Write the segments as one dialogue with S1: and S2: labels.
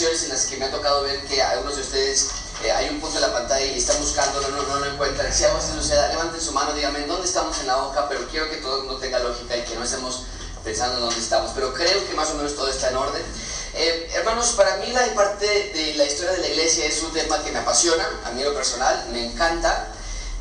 S1: En las que me ha tocado ver que algunos de ustedes eh, hay un punto en la pantalla y están buscando, no, no, lo encuentran. Si algo así suceda, levanten su mano, díganme dónde estamos en la hoja, pero quiero que todo el mundo tenga lógica y que no estemos pensando en dónde estamos. Pero creo que más o menos todo está en orden. Eh, hermanos, para mí la parte de la historia de la iglesia es un tema que me apasiona, a mí lo personal, me encanta,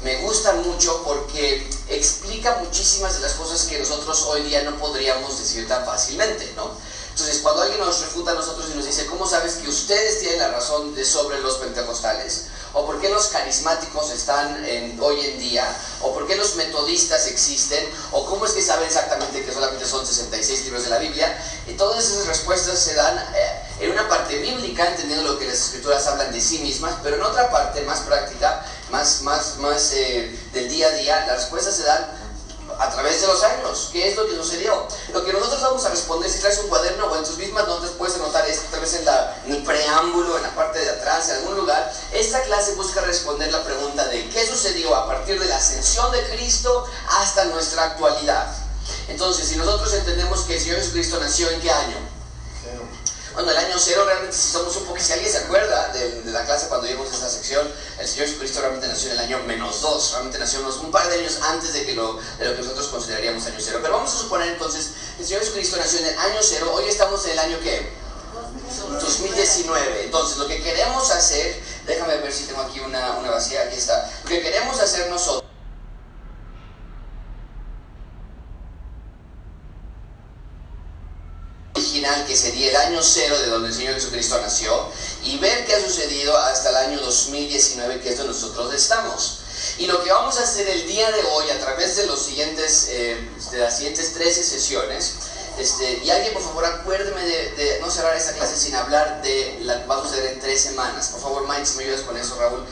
S1: me gusta mucho porque explica muchísimas de las cosas que nosotros hoy día no podríamos decir tan fácilmente, ¿no? Entonces, cuando alguien nos refuta a nosotros y nos dice, ¿cómo sabes que ustedes tienen la razón de sobre los pentecostales? ¿O por qué los carismáticos están hoy en día? ¿O por qué los metodistas existen? ¿O cómo es que saben exactamente que solamente son 66 libros de la Biblia? Y todas esas respuestas se dan eh, en una parte bíblica, entendiendo lo que las escrituras hablan de sí mismas, pero en otra parte más práctica, más, más, más eh, del día a día, las respuestas se dan a través de los años. ¿Qué es lo que sucedió? Lo que nosotros vamos a responder, si traes un cuaderno o en tus mismas notas puedes anotar esto, tal vez en, la, en el preámbulo, en la parte de atrás, en algún lugar. Esta clase busca responder la pregunta de qué sucedió a partir de la ascensión de Cristo hasta nuestra actualidad. Entonces, si nosotros entendemos que el Señor Jesucristo nació en qué año? Bueno, el año cero realmente si somos un poco, si alguien se acuerda de, la clase cuando vimos esta sección, el Señor Jesucristo realmente nació en el año menos dos, realmente nació unos, un par de años antes de, que lo, de lo que nosotros consideraríamos año cero. Pero vamos a suponer entonces, el Señor Jesucristo nació en el año cero, hoy estamos en el año qué? 2019. Entonces, lo que queremos hacer, déjame ver si tengo aquí una, una vacía, aquí está. Lo que queremos hacer nosotros que sería el año cero de donde el Señor Jesucristo nació, y ver qué ha sucedido hasta el año 2019, que es donde nosotros estamos. Y lo que vamos a hacer el día de hoy, a través de, los siguientes, eh, de las siguientes 13 sesiones, este, y alguien, por favor, acuérdeme de, no cerrar esta clase sin hablar de la que vamos a hacer en tres semanas. Por favor, Mike, si me ayudas con eso, Raúl,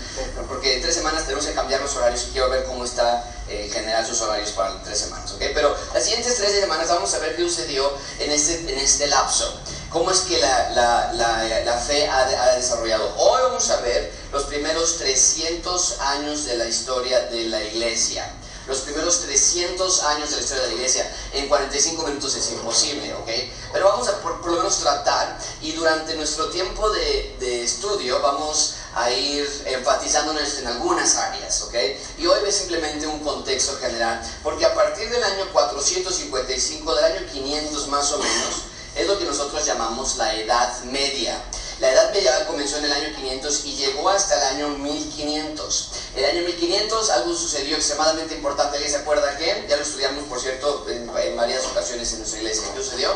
S1: porque en tres semanas tenemos que cambiar los horarios y quiero ver cómo está eh, en general sus horarios para tres semanas, Pero las siguientes tres semanas vamos a ver qué sucedió en este, en este lapso. Cómo es que la, la, la, la fe ha, ha desarrollado. Hoy vamos a ver los primeros 300 años de la historia de la iglesia los primeros 300 años de la historia de la iglesia en 45 minutos es imposible, ¿ok? Pero vamos a por, lo menos tratar y durante nuestro tiempo de, de, estudio vamos a ir enfatizándonos en algunas áreas, ¿ok? Y hoy es simplemente un contexto general, porque a partir del año 455, del año 500 más o menos, es lo que nosotros llamamos la Edad Media. La Edad Media comenzó en el año 500 y llegó hasta el año 1500. El año 1500 algo sucedió extremadamente importante. ¿Alguien se acuerda qué? Ya lo estudiamos, por cierto, en, varias ocasiones en nuestra iglesia. ¿Qué sucedió?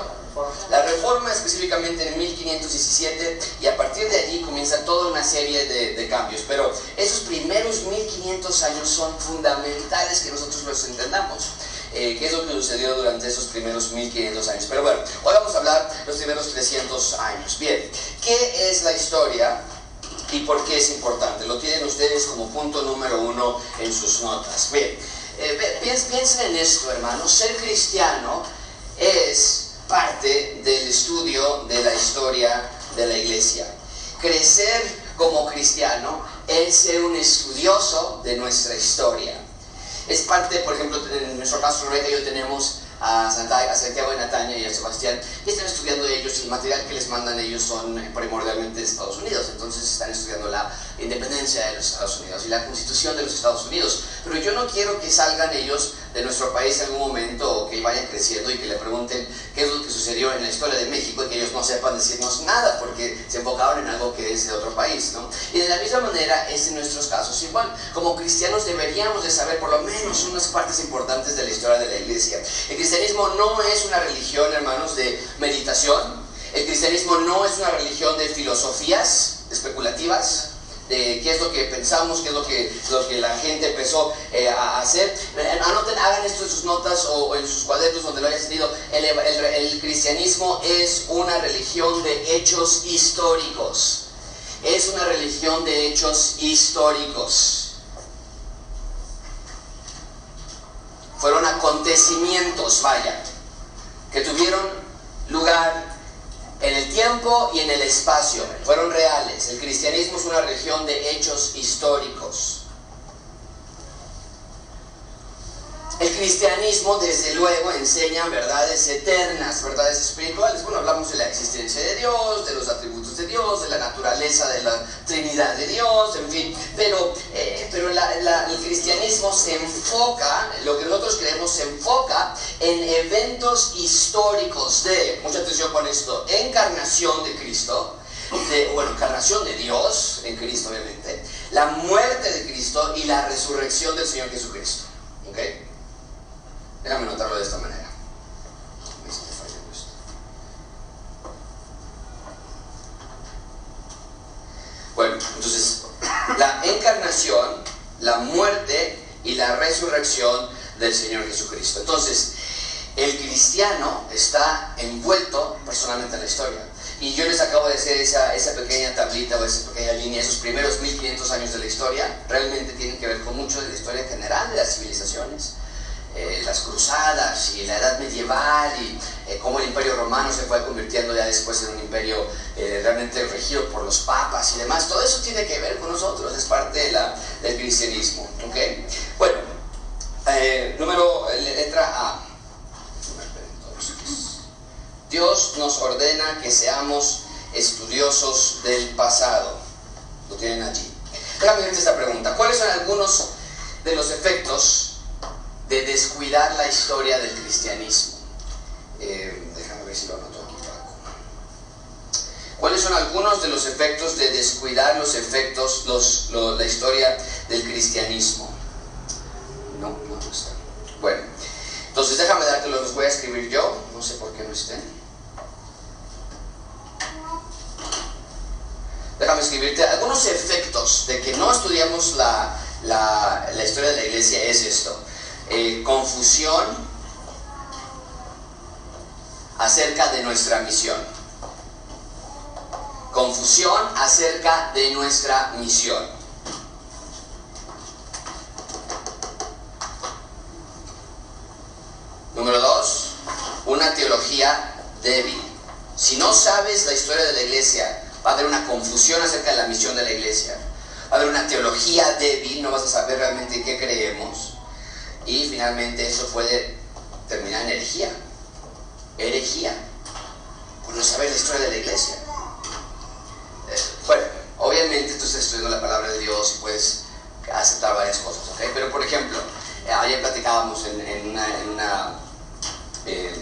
S1: La reforma específicamente en 1517 y a partir de allí comienza toda una serie de, cambios. Pero esos primeros 1500 años son fundamentales que nosotros los entendamos. Eh, qué es lo que sucedió durante esos primeros 1500 años. Pero bueno, hoy vamos a hablar de los primeros 300 años. Bien, ¿qué es la historia y por qué es importante? Lo tienen ustedes como punto número uno en sus notas. Bien, eh, piensen en esto, hermanos. Ser cristiano es parte del estudio de la historia de la iglesia. Crecer como cristiano es ser un estudioso de nuestra historia es parte, por ejemplo, en nuestro caso, Rebeca y yo tenemos a, Santiago y Natalia y a Sebastián, y están estudiando ellos, el material que les mandan ellos son primordialmente de Estados Unidos, entonces están estudiando la independencia de los Estados Unidos y la constitución de los Estados Unidos. Pero yo no quiero que salgan ellos de nuestro país en algún momento o que vayan creciendo y que le pregunten qué es lo que sucedió en la historia de México y que ellos no sepan decirnos nada porque se enfocaron en algo que es de otro país. ¿no? Y de la misma manera es en nuestros casos igual. Como cristianos deberíamos de saber por lo menos unas partes importantes de la historia de la iglesia. El cristianismo no es una religión, hermanos, de meditación. El cristianismo no es una religión de filosofías especulativas de qué es lo que pensamos, qué es lo que, lo que la gente empezó eh, a hacer. Eh, anoten, hagan esto en sus notas o, en sus cuadernos donde lo hayan tenido. El, el cristianismo es una religión de hechos históricos. Es una religión de hechos históricos. Fueron acontecimientos, vaya, que tuvieron lugar en el tiempo y en el espacio. Fueron reales. El cristianismo es una religión de hechos históricos. El cristianismo, desde luego, enseña verdades eternas, verdades espirituales. Bueno, hablamos de la existencia de Dios, de los atributos de Dios, de la naturaleza de la Trinidad de Dios, en fin. Pero, eh, pero el cristianismo se enfoca, lo que nosotros creemos se enfoca en eventos históricos de, mucha atención con esto, encarnación de Cristo, bueno, encarnación de Dios en Cristo, obviamente, la muerte de Cristo y la resurrección del Señor Jesucristo. ¿Ok? Déjame notarlo de esta manera. Bueno, entonces, la encarnación, la muerte y la resurrección del Señor Jesucristo. Entonces, el cristiano está envuelto personalmente en la historia. Y yo les acabo de hacer esa, esa pequeña tablita o esa pequeña línea, esos primeros 1500 años de la historia, realmente tienen que ver con mucho de la historia general de las civilizaciones. Eh, las cruzadas y la edad medieval y eh, cómo el imperio romano se fue convirtiendo ya después en un imperio eh, realmente regido por los papas y demás. Todo eso tiene que ver con nosotros, es parte de la, del cristianismo. ¿okay? Bueno, número, letra A. Dios nos ordena que seamos estudiosos del pasado. Lo tienen allí. Déjame esta pregunta. ¿Cuáles son algunos de los efectos de descuidar la historia del cristianismo. Eh, déjame ver si lo anoto aquí, ¿Cuáles son algunos de los efectos de descuidar los efectos, los, la historia del cristianismo? No, no, no está. Bueno, entonces déjame dártelo, los voy a escribir yo, no sé por qué no estén. Déjame escribirte algunos efectos de que no estudiamos la, la, la historia de la iglesia es esto. Eh, confusión acerca de nuestra misión. Confusión acerca de nuestra misión. Número dos, una teología débil. Si no sabes la historia de la iglesia, va a haber una confusión acerca de la misión de la iglesia. Va a haber una teología débil, no vas a saber realmente qué creemos y finalmente eso puede terminar en herejía. Herejía. Por no saber la historia de la iglesia. Eh, bueno, obviamente tú estás estudiando la palabra de Dios y puedes aceptar varias cosas, ¿ok? Pero por ejemplo, eh, ayer platicábamos en, una, eh,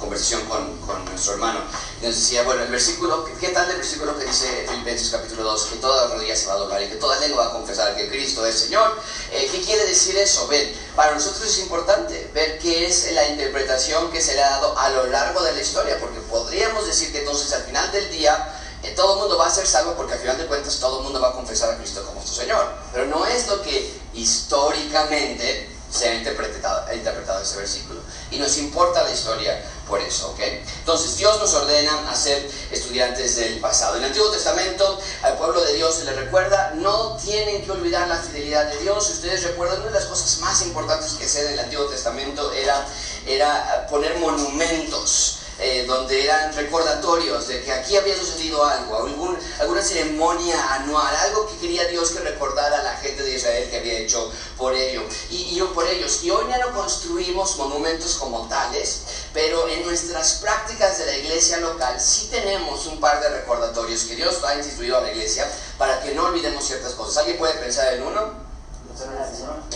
S1: conversación con, con, nuestro hermano nos decía, bueno, el versículo, ¿qué tal el versículo que dice Filipenses capítulo 2? Que toda rodilla se va a doblar y que toda lengua va a confesar que Cristo es Señor. ¿Qué quiere decir eso? Ven, para nosotros es importante ver qué es la interpretación que se le ha dado a lo largo de la historia, porque podríamos decir que entonces al final del día eh, todo el mundo va a ser salvo porque al final de cuentas todo el mundo va a confesar a Cristo como su Señor. Pero no es lo que históricamente se ha interpretado, ha ese versículo. Y nos importa la historia por eso, ¿ok? Entonces Dios nos ordena a ser estudiantes del pasado. En el Antiguo Testamento al pueblo de Dios se le recuerda, no tienen que olvidar la fidelidad de Dios. Si ustedes recuerdan, una de las cosas más importantes que se en el Antiguo Testamento era, era poner monumentos eh, donde eran recordatorios de que aquí había sucedido algo, alguna ceremonia anual, algo que quería Dios que recordara a la gente de Israel que había hecho por ello y, yo por ellos. Y hoy ya no construimos monumentos como tales, pero en nuestras prácticas de la iglesia local sí tenemos un par de recordatorios que Dios ha instituido a la iglesia para que no olvidemos ciertas cosas. ¿Alguien puede pensar en uno?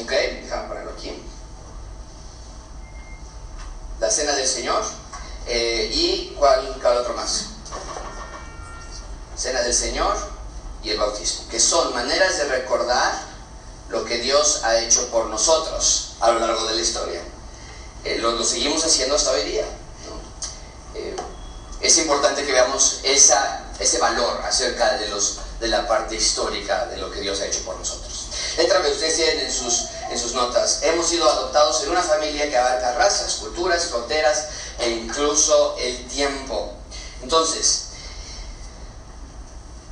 S1: Ok, déjame ponerlo aquí. La cena del Señor. Eh, ¿Y cuál, cuál otro más? Cena del Señor y el bautismo, que son maneras de recordar lo que Dios ha hecho por nosotros a lo largo de la historia. Eh, lo, seguimos haciendo hasta hoy día. Eh, es importante que veamos esa, ese valor acerca de, los, de la parte histórica de lo que Dios ha hecho por nosotros. Letra ustedes tienen en sus, en sus notas, hemos sido adoptados en una familia que abarca razas, culturas, fronteras, e incluso el tiempo. Entonces,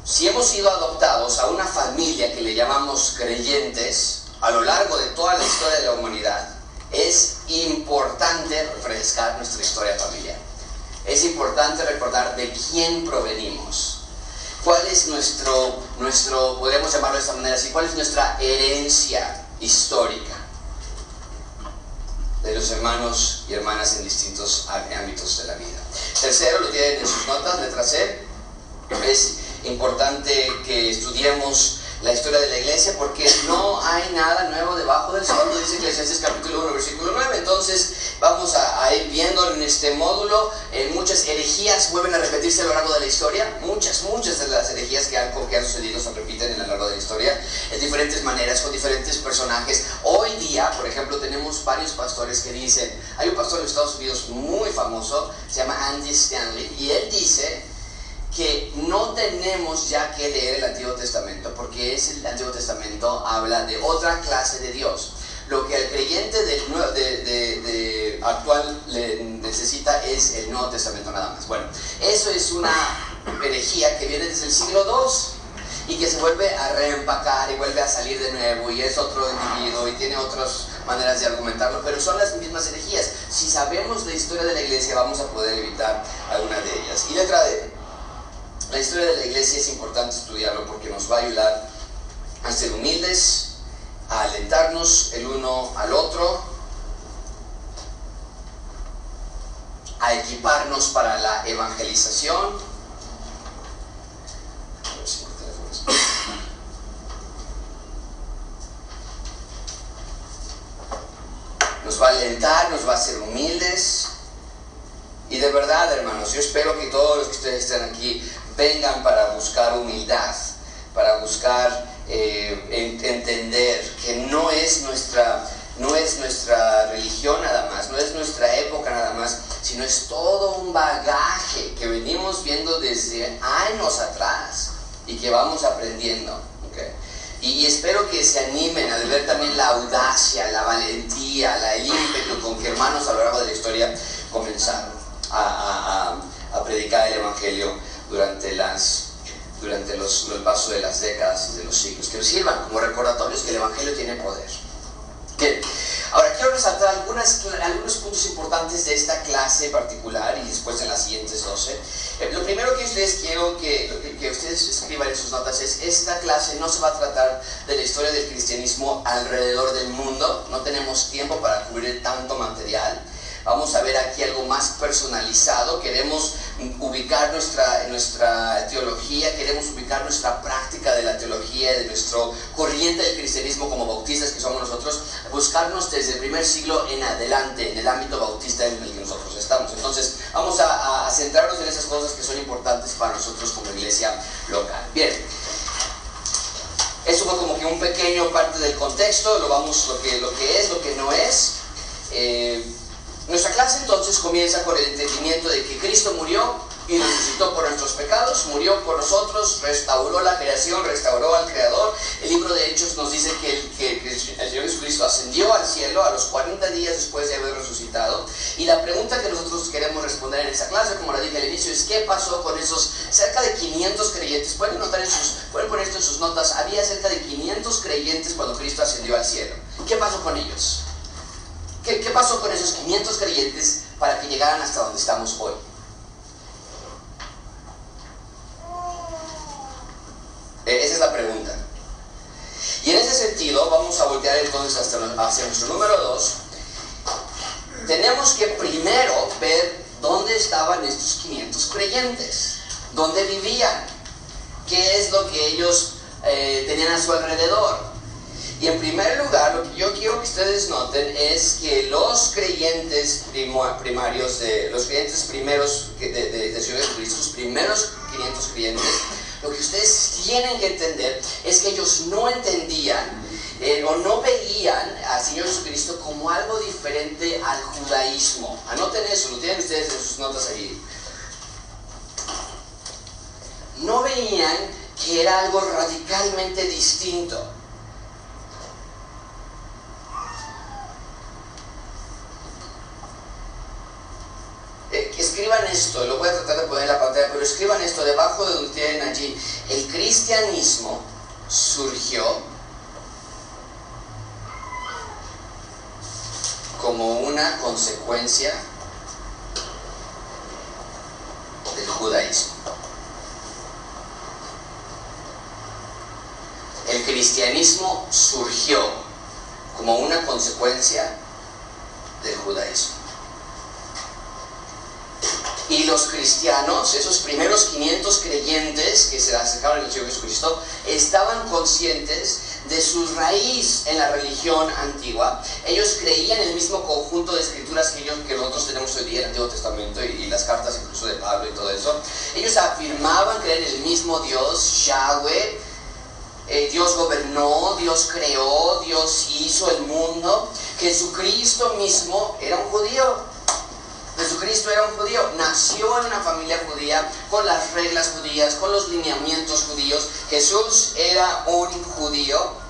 S1: si hemos sido adoptados a una familia que le llamamos creyentes a lo largo de toda la historia de la humanidad, es importante refrescar nuestra historia familiar. Es importante recordar de quién provenimos. ¿Cuál es nuestro, nuestro podemos llamarlo de esta manera así, cuál es nuestra herencia histórica? Los hermanos y hermanas en distintos ámbitos de la vida. Tercero, lo tienen en sus notas, letra C, es importante que estudiemos la historia de la iglesia porque no hay nada nuevo debajo del sol, lo dice Eclesiastes capítulo 1, versículo 9. Entonces vamos a, ir viendo en este módulo, eh, muchas herejías vuelven a repetirse a lo largo de la historia, muchas, muchas de las herejías que han, que han sucedido se repiten a lo largo de la historia, en diferentes maneras, con diferentes personajes. Hoy día, por ejemplo, tenemos varios pastores que dicen, hay un pastor en Estados Unidos muy famoso, se llama Andy Stanley, y él dice que no tenemos ya que leer el Antiguo Testamento, porque el Antiguo Testamento habla de otra clase de Dios. Lo que el creyente del de, actual le necesita es el Nuevo Testamento nada más. Bueno, eso es una herejía que viene desde el siglo II y que se vuelve a reempacar y vuelve a salir de nuevo y es otro individuo y tiene otras maneras de argumentarlo, pero son las mismas herejías. Si sabemos la historia de la iglesia vamos a poder evitar alguna de ellas. Y letra D. La historia de la iglesia es importante estudiarlo porque nos va a ayudar a ser humildes, a alentarnos el uno al otro, a equiparnos para la evangelización. Nos va a alentar, nos va a hacer humildes. Y de verdad, hermanos, yo espero que todos los que ustedes estén aquí vengan para buscar humildad, para buscar eh, entender que no es nuestra no es nuestra religión nada más, no es nuestra época nada más, sino es todo un bagaje que venimos viendo desde años atrás y que vamos aprendiendo. Y, espero que se animen a ver también la audacia, la valentía, la, el ímpetu con que hermanos a lo largo de la historia comenzaron a predicar el Evangelio durante, las, durante los, el paso de las décadas y de los siglos, que nos sirvan como recordatorios que el Evangelio tiene poder. Bien, ahora quiero resaltar algunas, algunos puntos importantes de esta clase particular y después en las siguientes 12. Eh, lo primero que ustedes quiero que, que ustedes escriban en sus notas es, esta clase no se va a tratar de la historia del cristianismo alrededor del mundo, no tenemos tiempo para cubrir tanto material. Vamos a ver aquí algo más personalizado. Queremos ubicar nuestra, nuestra teología, queremos ubicar nuestra práctica de la teología, de nuestro corriente del cristianismo como bautistas que somos nosotros, buscarnos desde el primer siglo en adelante en el ámbito bautista en el que nosotros estamos. Entonces, vamos a, centrarnos en esas cosas que son importantes para nosotros como iglesia local. Bien. Eso fue como que un pequeño parte del contexto, lo vamos lo que, lo que es, lo que no es. Eh, nuestra clase entonces comienza con el entendimiento de que Cristo murió y resucitó por nuestros pecados, murió por nosotros, restauró la creación, restauró al Creador. El libro de Hechos nos dice que el, que el Señor Jesucristo ascendió al cielo a los 40 días después de haber resucitado. Y la pregunta que nosotros queremos responder en esta clase, como la dije al inicio, es ¿qué pasó con esos cerca de 500 creyentes? Pueden, notar en sus, pueden poner esto en sus notas, había cerca de 500 creyentes cuando Cristo ascendió al cielo. ¿Qué pasó con ellos? ¿Qué, pasó con esos 500 creyentes para que llegaran hasta donde estamos hoy? Eh, esa es la pregunta. Y en ese sentido, vamos a voltear entonces hacia nuestro número 2. Tenemos que primero ver dónde estaban estos 500 creyentes, dónde vivían, qué es lo que ellos eh, tenían a su alrededor. Y en primer lugar, lo que yo quiero que ustedes noten es que los creyentes primarios, de, los creyentes primeros de, de, de Ciudad de Cristo, los primeros 500 creyentes, lo que ustedes tienen que entender es que ellos no entendían eh, o no veían al Señor Jesucristo como algo diferente al judaísmo. Anoten eso, lo tienen ustedes en sus notas allí. No veían que era algo radicalmente distinto. escriban lo voy a tratar de poner en la pantalla, pero escriban esto debajo de donde tienen allí. El cristianismo surgió como una consecuencia del judaísmo. El cristianismo surgió como una consecuencia del judaísmo. Y los cristianos, esos primeros 500 creyentes que se acercaron al Señor Jesucristo, estaban conscientes de su raíz en la religión antigua. Ellos creían en el mismo conjunto de escrituras que, que nosotros tenemos hoy día, el Antiguo Testamento y, las cartas incluso de Pablo y todo eso. Ellos afirmaban creer en el mismo Dios, Yahweh. Eh, Dios gobernó, Dios creó, Dios hizo el mundo. Jesucristo mismo era un judío. Jesucristo era un judío, nació en una familia judía, con las reglas judías, con los lineamientos judíos. Jesús era un judío.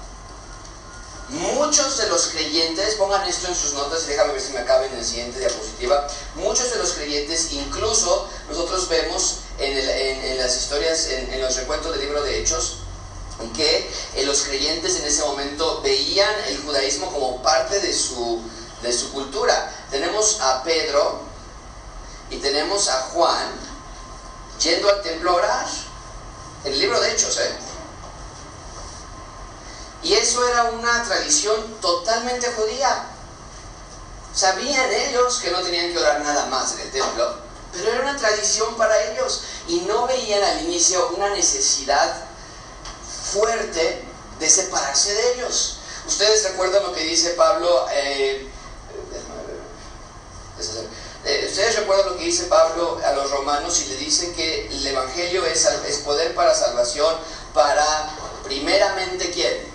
S1: Muchos de los creyentes, pongan esto en sus notas y déjame ver si me acabe en la siguiente diapositiva, muchos de los creyentes, incluso nosotros vemos en, las historias, en, los recuentos del libro de Hechos, que eh, los creyentes en ese momento veían el judaísmo como parte de su, de su cultura. Tenemos a Pedro, y tenemos a Juan yendo al templo a orar. El libro de Hechos, ¿eh? Y eso era una tradición totalmente judía. Sabían ellos que no tenían que orar nada más en el templo, pero era una tradición para ellos y no veían al inicio una necesidad fuerte de separarse de ellos. Ustedes recuerdan lo que dice Pablo, eh, ustedes recuerdan lo que dice Pablo a los romanos y le dice que el Evangelio es, poder para salvación para primeramente quién?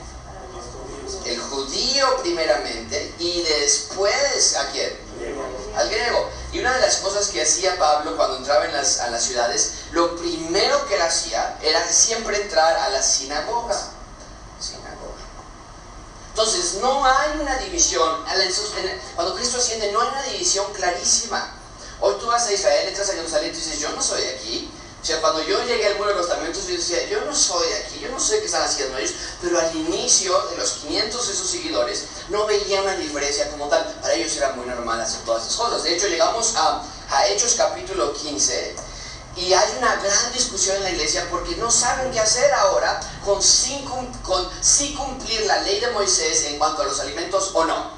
S1: El judío primeramente y después a quién? Al griego. Y una de las cosas que hacía Pablo cuando entraba en las, a las ciudades, lo primero que él hacía era siempre entrar a la. Sinagoga. Entonces, no hay una división. Cuando Cristo asciende, no hay una división clarísima. Hoy tú vas a Israel, entras a Jerusalén y dices, yo no soy aquí. O sea, cuando yo llegué al muro de los lamentos, yo decía, yo no soy aquí, yo no sé qué están haciendo ellos. Pero al inicio de los 500 de sus seguidores, no veía una diferencia como tal. Para ellos era muy normal hacer todas esas cosas. De hecho, llegamos a, a Hechos capítulo 15 y hay una gran discusión en la iglesia porque no saben qué hacer ahora con si, con cumplir la ley de Moisés en cuanto a los alimentos o no.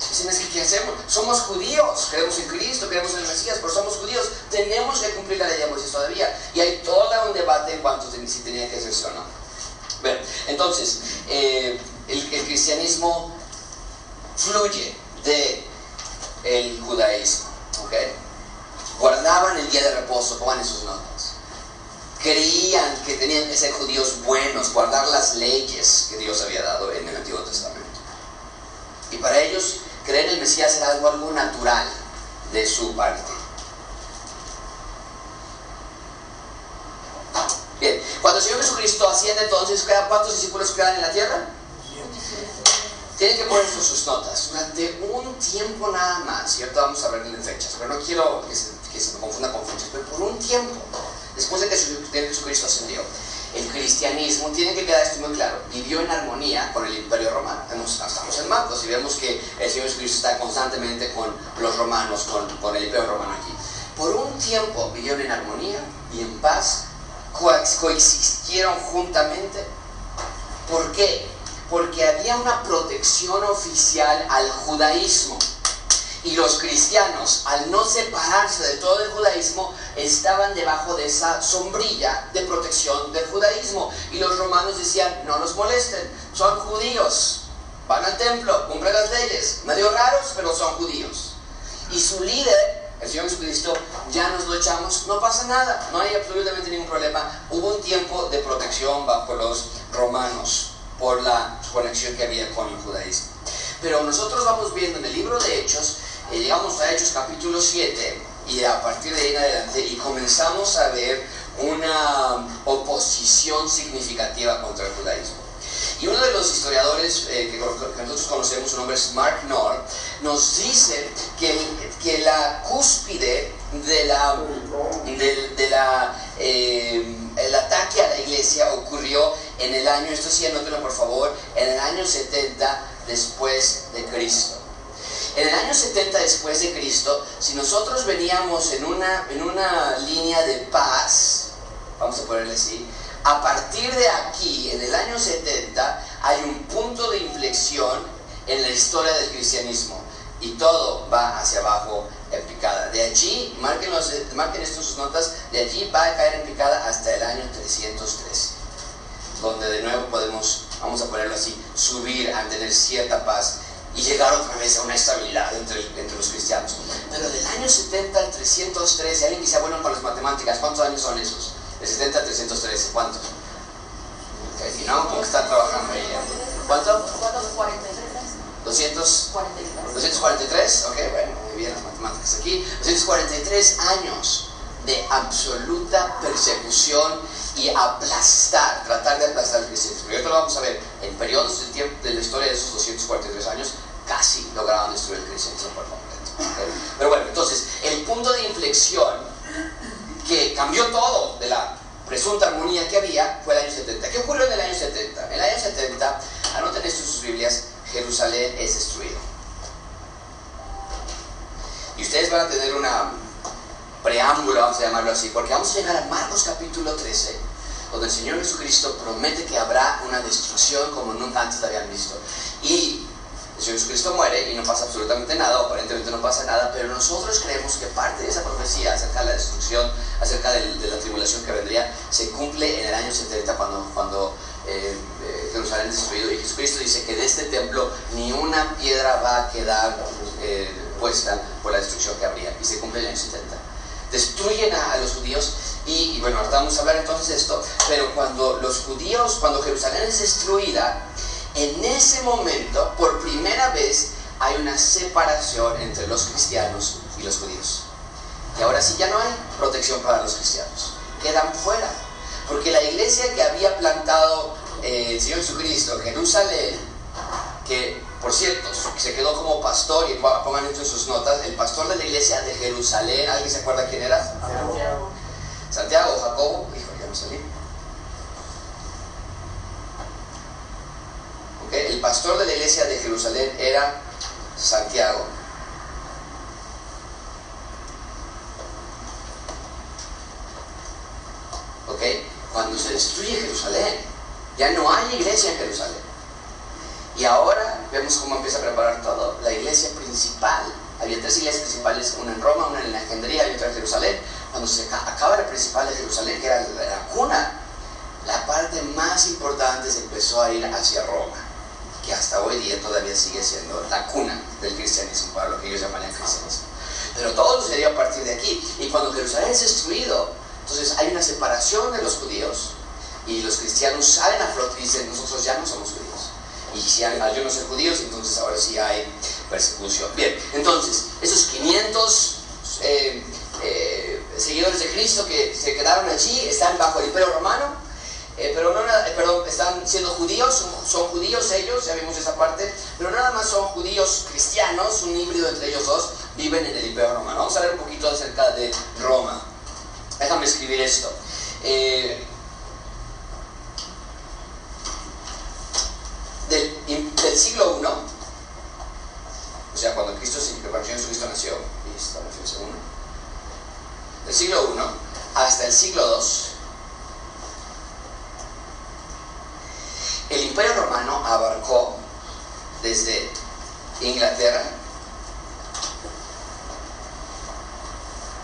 S1: Que ¿qué hacemos? Somos judíos, creemos en Cristo, creemos en el Mesías, pero somos judíos, tenemos que cumplir la ley de Moisés todavía. Y hay todo un debate en cuanto a si tenía que hacerse o no. Bueno, entonces, eh, el, el, cristianismo fluye de el judaísmo, ¿ok? guardaban el día de reposo, pongan sus notas. Creían que tenían que ser judíos buenos, guardar las leyes que Dios había dado en el Antiguo Testamento. Y para ellos, creer en el Mesías era algo, algo natural de su parte. Bien, cuando el Señor Jesucristo asciende entonces, ¿cuántos discípulos quedan en la tierra? Tienen que poner sus notas. Durante un tiempo nada más, ¿cierto? Vamos a ver en fechas, pero no quiero que se, que se confunda con fechas, pero por un tiempo, después de que Jesucristo ascendió, el cristianismo, tiene que quedar esto muy claro, vivió en armonía con el imperio romano. Estamos en Marcos y vemos que el Señor Jesucristo está constantemente con los romanos, con, el imperio romano aquí. Por un tiempo vivieron en armonía y en paz, coexistieron juntamente. ¿Por qué? porque había una protección oficial al judaísmo. Y los cristianos, al no separarse de todo el judaísmo, estaban debajo de esa sombrilla de protección del judaísmo. Y los romanos decían, no nos molesten, son judíos, van al templo, cumplen las leyes, medio raros, pero son judíos. Y su líder, el Señor Jesucristo, ya nos lo echamos, no pasa nada, no hay absolutamente ningún problema. Hubo un tiempo de protección bajo los romanos por la conexión que había con el judaísmo. Pero nosotros vamos viendo en el libro de Hechos, eh, llegamos a Hechos capítulo 7 y a partir de ahí en adelante y comenzamos a ver una oposición significativa contra el judaísmo. Y uno de los historiadores eh, que, nosotros conocemos, su nombre es Mark Knorr, nos dice que, que la cúspide de la, de, eh, ataque a la iglesia ocurrió en el año, esto sí anótenlo por favor, en el año 70 después de Cristo. En el año 70 después de Cristo, si nosotros veníamos en una, en una línea de paz, vamos a ponerle así, a partir de aquí, en el año 70, hay un punto de inflexión en la historia del cristianismo. y todo va hacia abajo en picada. De allí, marquen, marquen esto en sus notas, de allí va a caer en picada hasta el año 313, donde de nuevo podemos, vamos a ponerlo así, subir a tener cierta paz y llegar otra vez a una estabilidad entre, entre los cristianos. Pero del año 70 al 313, alguien que sea bueno con las matemáticas, ¿cuántos años son esos? De 70 al 313, ¿cuántos? Si no, ¿cómo están trabajando ahí? ¿Cuánto? 243. 243, ok, bueno, muy bien las matemáticas aquí. 243 años de absoluta persecución y aplastar, tratar de aplastar al cristianismo. Pero ahorita lo vamos a ver, en periodos del tiempo de la historia de esos 243 años, casi lograron destruir el cristianismo por completo. Pero bueno, entonces, el punto de inflexión que cambió todo de la presunta armonía que había fue el año 70. ¿Qué ocurrió en el año 70? En el año 70, anoten esto en sus Biblias, Jerusalén es destruido. Y ustedes van a tener una preámbulo, vamos a llamarlo así, porque vamos a llegar a Marcos capítulo 13, donde el Señor Jesucristo promete que habrá una destrucción como nunca antes habían visto. Y el Señor Jesucristo muere y no pasa absolutamente nada, aparentemente no pasa nada, pero nosotros creemos que parte de esa profecía acerca de la destrucción, acerca de, la tribulación que vendría, se cumple en el año 70 cuando, cuando eh, eh, Jerusalén es destruido. Y Jesucristo dice que de este templo ni una piedra va a quedar eh, puesta por la destrucción que habría. Y se cumple en el año 70. Destruyen a, los judíos y, bueno, ahora vamos a hablar entonces de esto, pero cuando los judíos, cuando Jerusalén es destruida, en ese momento, por primera vez, hay una separación entre los cristianos y los judíos. Y ahora sí ya no hay protección para los cristianos. Quedan fuera. Porque la iglesia que había plantado eh, el Señor Jesucristo en Jerusalén, que por cierto se quedó como pastor, y pongan esto en sus notas, el pastor de la iglesia de Jerusalén, ¿alguien se acuerda quién era? Santiago. Santiago, Jacobo, hijo, ya no salí. El pastor de la iglesia de Jerusalén era Santiago. ¿Ok? Cuando se destruye Jerusalén, ya no hay iglesia en Jerusalén. Y ahora vemos cómo empieza a preparar todo. La iglesia principal, había tres iglesias principales, una en Roma, una en Alejandría y otra en Jerusalén. Cuando se acaba la principal de Jerusalén, que era la cuna, la parte más importante se empezó a ir hacia Roma que hasta hoy día todavía sigue siendo la cuna del cristianismo, para lo que ellos llaman el cristianismo. Pero todo sucedió a partir de aquí. Y cuando Jerusalén es destruido, entonces hay una separación de los judíos y los cristianos salen a flote y dicen, nosotros ya no somos judíos. Y si yo no soy judíos, entonces ahora sí hay persecución. Bien, entonces, esos 500 eh, eh, seguidores de Cristo que se quedaron allí están bajo el imperio romano eh, pero no, perdón, están siendo judíos, son, judíos ellos, ya vimos esa parte, pero nada más son judíos cristianos, un híbrido entre ellos dos, viven en el Imperio Romano. Vamos a ver un poquito acerca de Roma. Déjame escribir esto. Del, siglo I, o sea, cuando Cristo, cuando Cristo nació, del siglo I hasta el siglo II, El imperio romano abarcó desde Inglaterra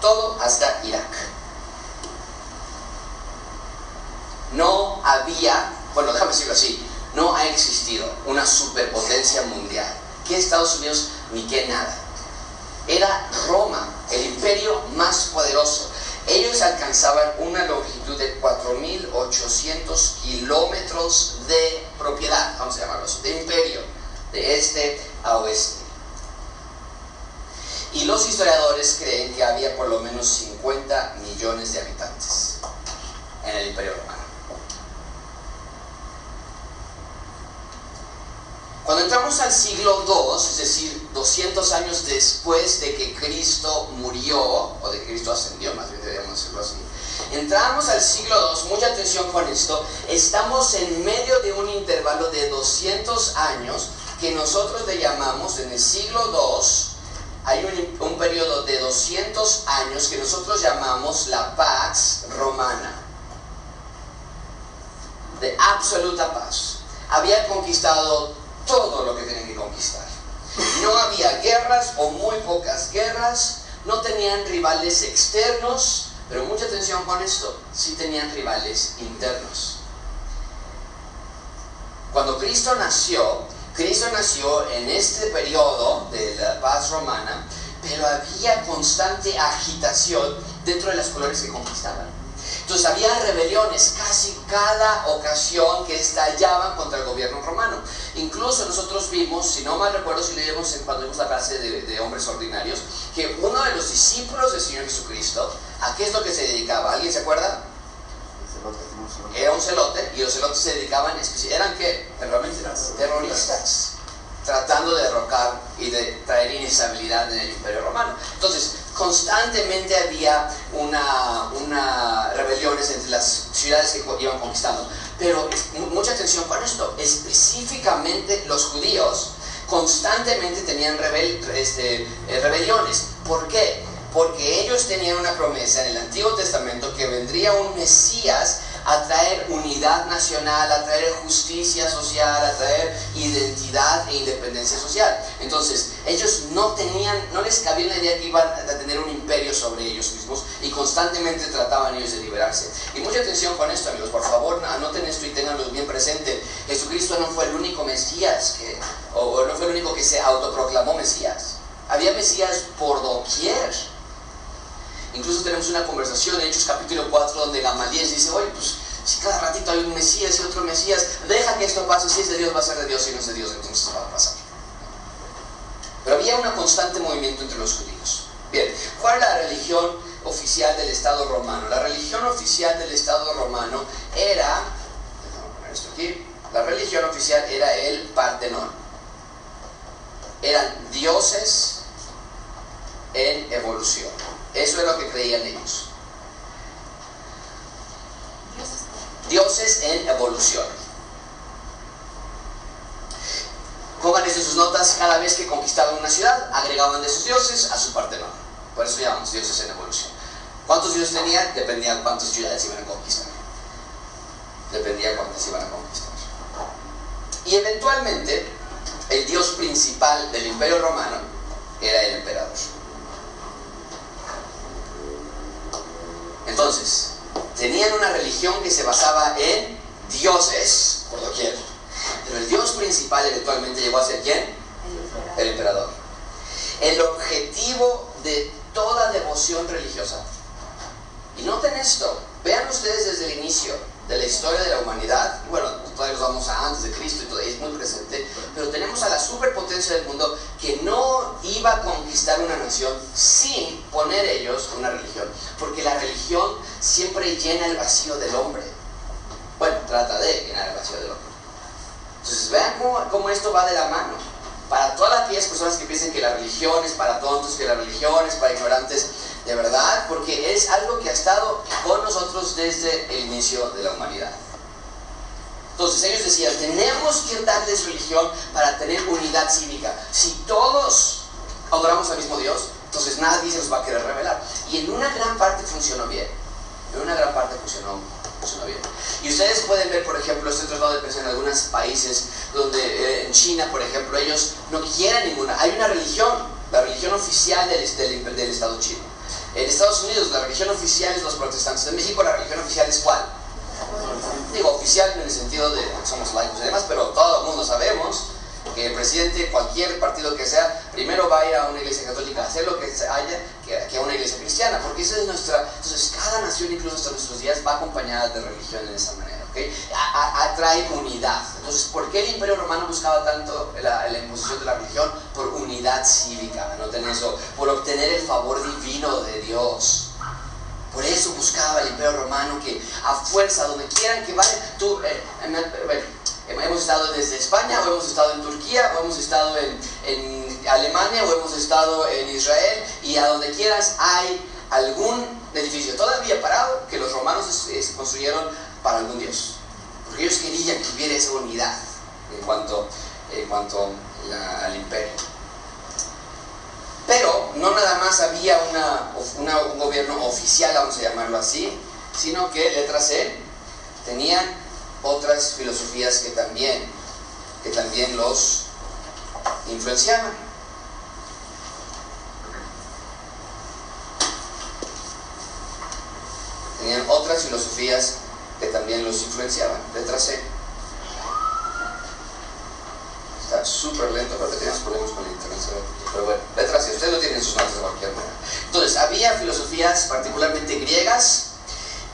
S1: todo hasta Irak. No había, bueno, déjame decirlo así, no ha existido una superpotencia mundial, que Estados Unidos ni que nada. Era Roma, el imperio más poderoso. Ellos alcanzaban una longitud de 4.800 kilómetros de propiedad, vamos a llamarlos, de imperio, de este a oeste. Y los historiadores creen que había por lo menos 50 millones de habitantes en el imperio romano. Cuando entramos al siglo II, es decir, 200 años después de que Cristo murió, o de que Cristo ascendió, más bien deberíamos decirlo así, entramos al siglo II, mucha atención con esto, estamos en medio de un intervalo de 200 años que nosotros le llamamos en el siglo II, hay un, un periodo de 200 años que nosotros llamamos la Pax Romana, de absoluta paz. Había conquistado todo lo que tienen que conquistar. No había guerras o muy pocas guerras, no tenían rivales externos, pero mucha atención con esto, sí tenían rivales internos. Cuando Cristo nació, Cristo nació en este periodo de la paz romana, pero había constante agitación dentro de las colonias que conquistaban. Entonces había rebeliones casi cada ocasión que estallaban contra el gobierno romano. Incluso nosotros vimos, si no mal recuerdo, si leímos cuando vimos la clase de, de, hombres ordinarios, que uno de los discípulos del Señor Jesucristo, ¿a qué es lo que se dedicaba? ¿Alguien se acuerda? Era un celote y los celotes se dedicaban, eran? Realmente terroristas tratando de derrocar y de traer inestabilidad en el imperio romano. Entonces, constantemente había una, una rebeliones entre las ciudades que iban conquistando. Pero mucha atención con esto, específicamente los judíos constantemente tenían rebel, este, eh, rebeliones. ¿Por qué? Porque ellos tenían una promesa en el Antiguo Testamento que vendría un Mesías a traer unidad nacional, a traer justicia social, a traer identidad e independencia social. Entonces, ellos no tenían, no les cabía la idea que iban a tener un imperio sobre ellos mismos y constantemente trataban ellos de liberarse. Y mucha atención con esto, amigos, por favor, anoten esto y tenganlo bien presente. Jesucristo no fue el único Mesías que, o no fue el único que se autoproclamó Mesías. Había Mesías por doquier. Incluso tenemos una conversación en Hechos capítulo 4 donde Gamaliel dice, oye, pues si cada ratito hay un Mesías y otro Mesías, deja que esto pase, si es de Dios va a ser de Dios, si no es de Dios entonces va a pasar. Pero había un constante movimiento entre los judíos. Bien, ¿cuál es la religión oficial del Estado romano? La religión oficial del Estado romano era, poner esto aquí, la religión oficial era el Partenón. Eran dioses en evolución. Eso es lo que creían ellos. Dioses en evolución. Pongan en sus notas, cada vez que conquistaban una ciudad, agregaban de sus dioses a su Partenón. Por eso llamamos dioses en evolución. ¿Cuántos dioses tenían? Dependía de cuántas ciudades iban a conquistar. Dependía de cuántas iban a conquistar. Y eventualmente, el dios principal del imperio romano era el emperador. Entonces, tenían una religión que se basaba en dioses, por doquier. Pero el dios principal eventualmente llegó a ser quién? El emperador. El objetivo de toda devoción religiosa. Y noten esto, vean ustedes desde el inicio de la historia de la humanidad, bueno, todavía nos vamos a antes de Cristo y todo, es muy presente, pero tenemos a la superpotencia del mundo que no iba a conquistar una nación sin poner ellos una religión, porque la religión siempre llena el vacío del hombre. Bueno, trata de llenar el vacío del hombre. Entonces, vean cómo, cómo esto va de la mano. Para todas aquellas personas que piensen que la religión es para tontos, que la religión es para ignorantes, de verdad, porque es algo que ha estado con nosotros desde el inicio de la humanidad. Entonces ellos decían, tenemos que darles religión para tener unidad cívica. Si todos adoramos al mismo Dios, entonces nadie se nos va a querer revelar. Y en una gran parte funcionó bien. En una gran parte funcionó, funcionó bien. Y ustedes pueden ver, por ejemplo, estoy tratando de pensar en algunos países donde, eh, en China, por ejemplo, ellos no quieren ninguna. Hay una religión, la religión oficial del, del Estado chino en Estados Unidos la religión oficial es los protestantes. En México la religión oficial es cuál? Digo, oficial en el sentido de somos laicos y demás, pero todo el mundo sabemos que el presidente, cualquier partido que sea, primero va a ir a una iglesia católica a hacer lo que haya que, a una iglesia cristiana, porque esa es nuestra. Entonces, cada nación, incluso hasta nuestros días, va acompañada de religión de esa manera, ¿ok? atrae unidad. Entonces, ¿por qué el Imperio Romano buscaba tanto la, la imposición de la religión? Por unidad cívica, noten eso, por obtener el favor divino de Dios. Por eso buscaba el Imperio Romano que a fuerza, donde quieran que vayan, tú, eh, Hemos estado desde España, o hemos estado en Turquía, o hemos estado en, Alemania, o hemos estado en Israel, y a donde quieras hay algún edificio todavía parado que los romanos construyeron para algún Dios. Porque ellos querían que hubiera esa unidad en cuanto, en cuanto al imperio. Pero no nada más había una, un gobierno oficial, vamos a llamarlo así, sino que, letra C, tenían otras filosofías que también, que también los influenciaban. Tenían otras filosofías que también los influenciaban. Letra C. Está súper lento porque tenemos problemas con el internet. Pero bueno, letra C. Ustedes lo tienen en sus notas de cualquier manera. Entonces, había filosofías particularmente griegas,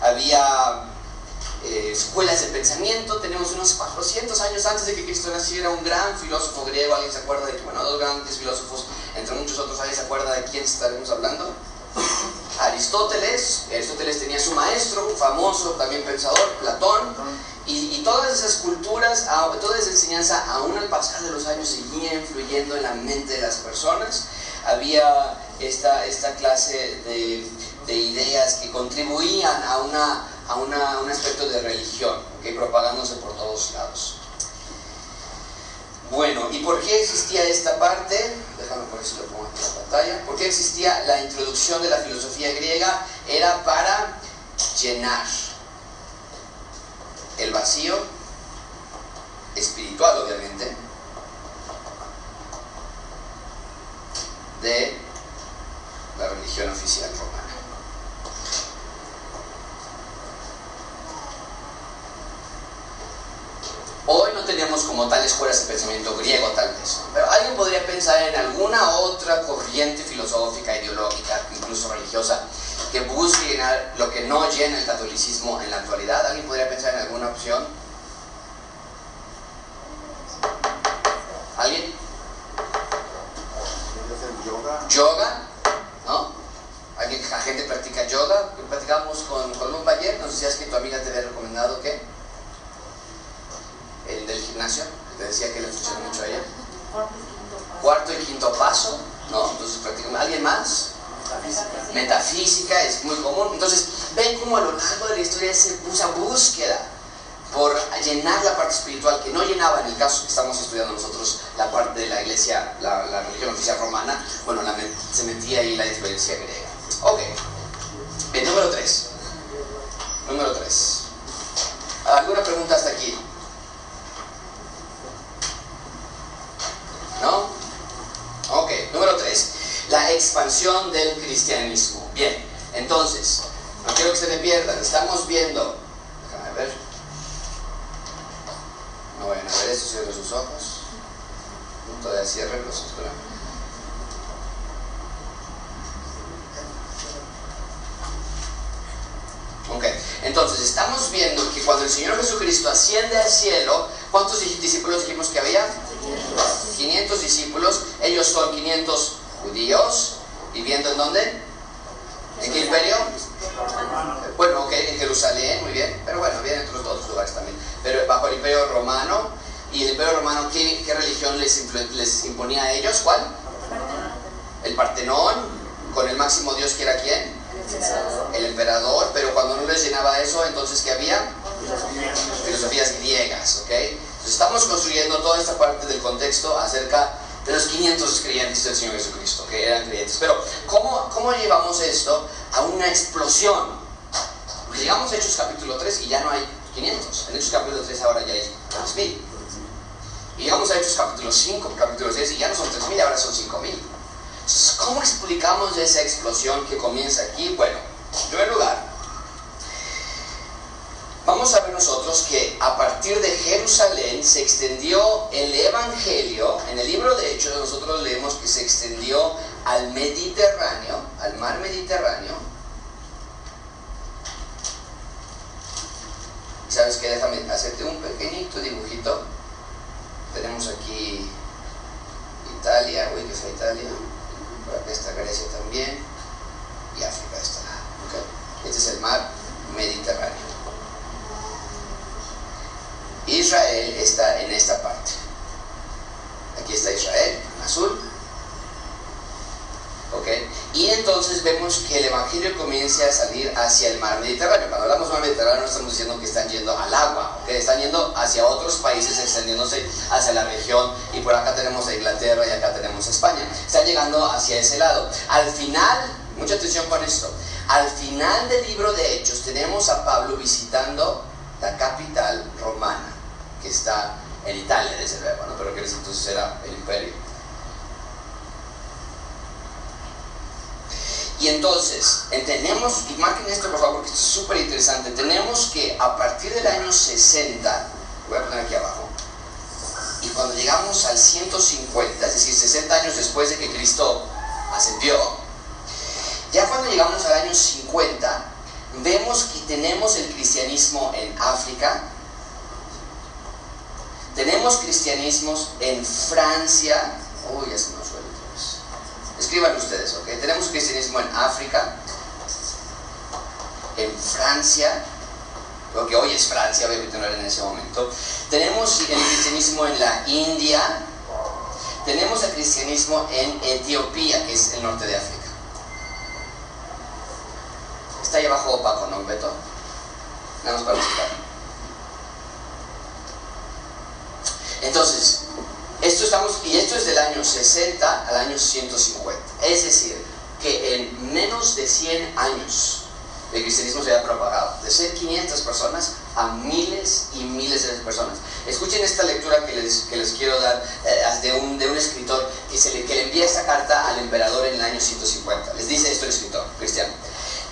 S1: había eh, escuelas de pensamiento. Tenemos unos 400 años antes de que Cristo naciera un gran filósofo griego. ¿Alguien se acuerda de que, bueno, dos grandes filósofos, entre muchos otros, ¿alguien se acuerda de quién estaremos hablando? Aristóteles, Aristóteles tenía su maestro, famoso también pensador, Platón, y, todas esas culturas, toda esa enseñanza, aún al pasar de los años, seguía influyendo en la mente de las personas. Había esta, esta clase de, ideas que contribuían a, una, a un aspecto de religión, que propagándose por todos lados. Bueno, ¿y por qué existía esta parte? Déjame por si lo pongo en la pantalla. ¿Por qué existía la introducción de la filosofía griega? Era para llenar el vacío espiritual, obviamente, de la religión oficial romana. Como tal escuelas de pensamiento griego tal vez, pero alguien podría pensar en alguna otra corriente filosófica, ideológica, incluso religiosa, que busque llenar lo que no llena el catolicismo en la actualidad. ¿Alguien podría pensar en alguna opción? Ellos son 500 judíos, viviendo en dónde? ¿En qué imperio? Bueno, ok, en Jerusalén, muy bien, pero bueno, vienen en otros, lugares también, pero bajo el imperio romano, y el imperio romano, ¿qué, religión les, les imponía a ellos? ¿Cuál? El Partenón, con el máximo dios que era quién? El emperador, pero cuando no les llenaba eso, entonces ¿qué había? Filosofías griegas, ¿ok? estamos construyendo toda esta parte del contexto acerca de los 500 creyentes del Señor Jesucristo, que eran creyentes. Pero, ¿cómo, cómo llevamos esto a una explosión? Porque llegamos a Hechos capítulo 3 y ya no hay 500. En Hechos capítulo 3 ahora ya hay 3.000. Y llegamos a Hechos capítulo 5, capítulo 6 y ya no son 3.000, ahora son 5.000. Entonces, ¿cómo explicamos esa explosión que comienza aquí? Bueno, en primer lugar, vamos a ver nosotros que a partir de Jerusalén se extendió el Evangelio, en el libro de Hechos nosotros leemos que se extendió al Mediterráneo, al mar Mediterráneo. ¿Sabes qué? Déjame hacerte un pequeñito dibujito. Tenemos aquí Italia, uy, que es Italia. Por acá está Grecia también. Y África está. Okay. Este es el mar Mediterráneo. Israel está en esta parte. Aquí está Israel, en azul. ¿Ok? Y entonces vemos que el Evangelio comienza a salir hacia el mar Mediterráneo. Cuando hablamos del mar Mediterráneo no estamos diciendo que están yendo al agua, que están yendo hacia otros países, extendiéndose hacia la región. Y por acá tenemos a Inglaterra y acá tenemos a España. Están llegando hacia ese lado. Al final, mucha atención con esto, al final del libro de Hechos tenemos a Pablo visitando la capital romana que está en Italia, desde luego, pero que entonces era el imperio. Y entonces, tenemos, y esto por favor, porque esto es súper interesante, tenemos que a partir del año 60, voy a poner aquí abajo, y cuando llegamos al 150, es decir, 60 años después de que Cristo ascendió, ya cuando llegamos al año 50, vemos que tenemos el cristianismo en África, tenemos cristianismos en Francia, uy, ya se nos fue Escriban ustedes, ¿ok? Tenemos cristianismo en África, en Francia, lo que hoy es Francia, obviamente no era en ese momento. Tenemos el cristianismo en la India, tenemos el cristianismo en Etiopía, que es el norte de África. Está ahí abajo opaco, ¿no, Beto? Nada más para explicar. Entonces, esto estamos, y esto es del año 60 al año 150. Es decir, que en menos de 100 años el cristianismo se ha propagado. De ser 500 personas a miles y miles de personas. Escuchen esta lectura que les, que les quiero dar eh, de, un, de un escritor que, le, que le envía esta carta al emperador en el año 150. Les dice esto el escritor cristiano.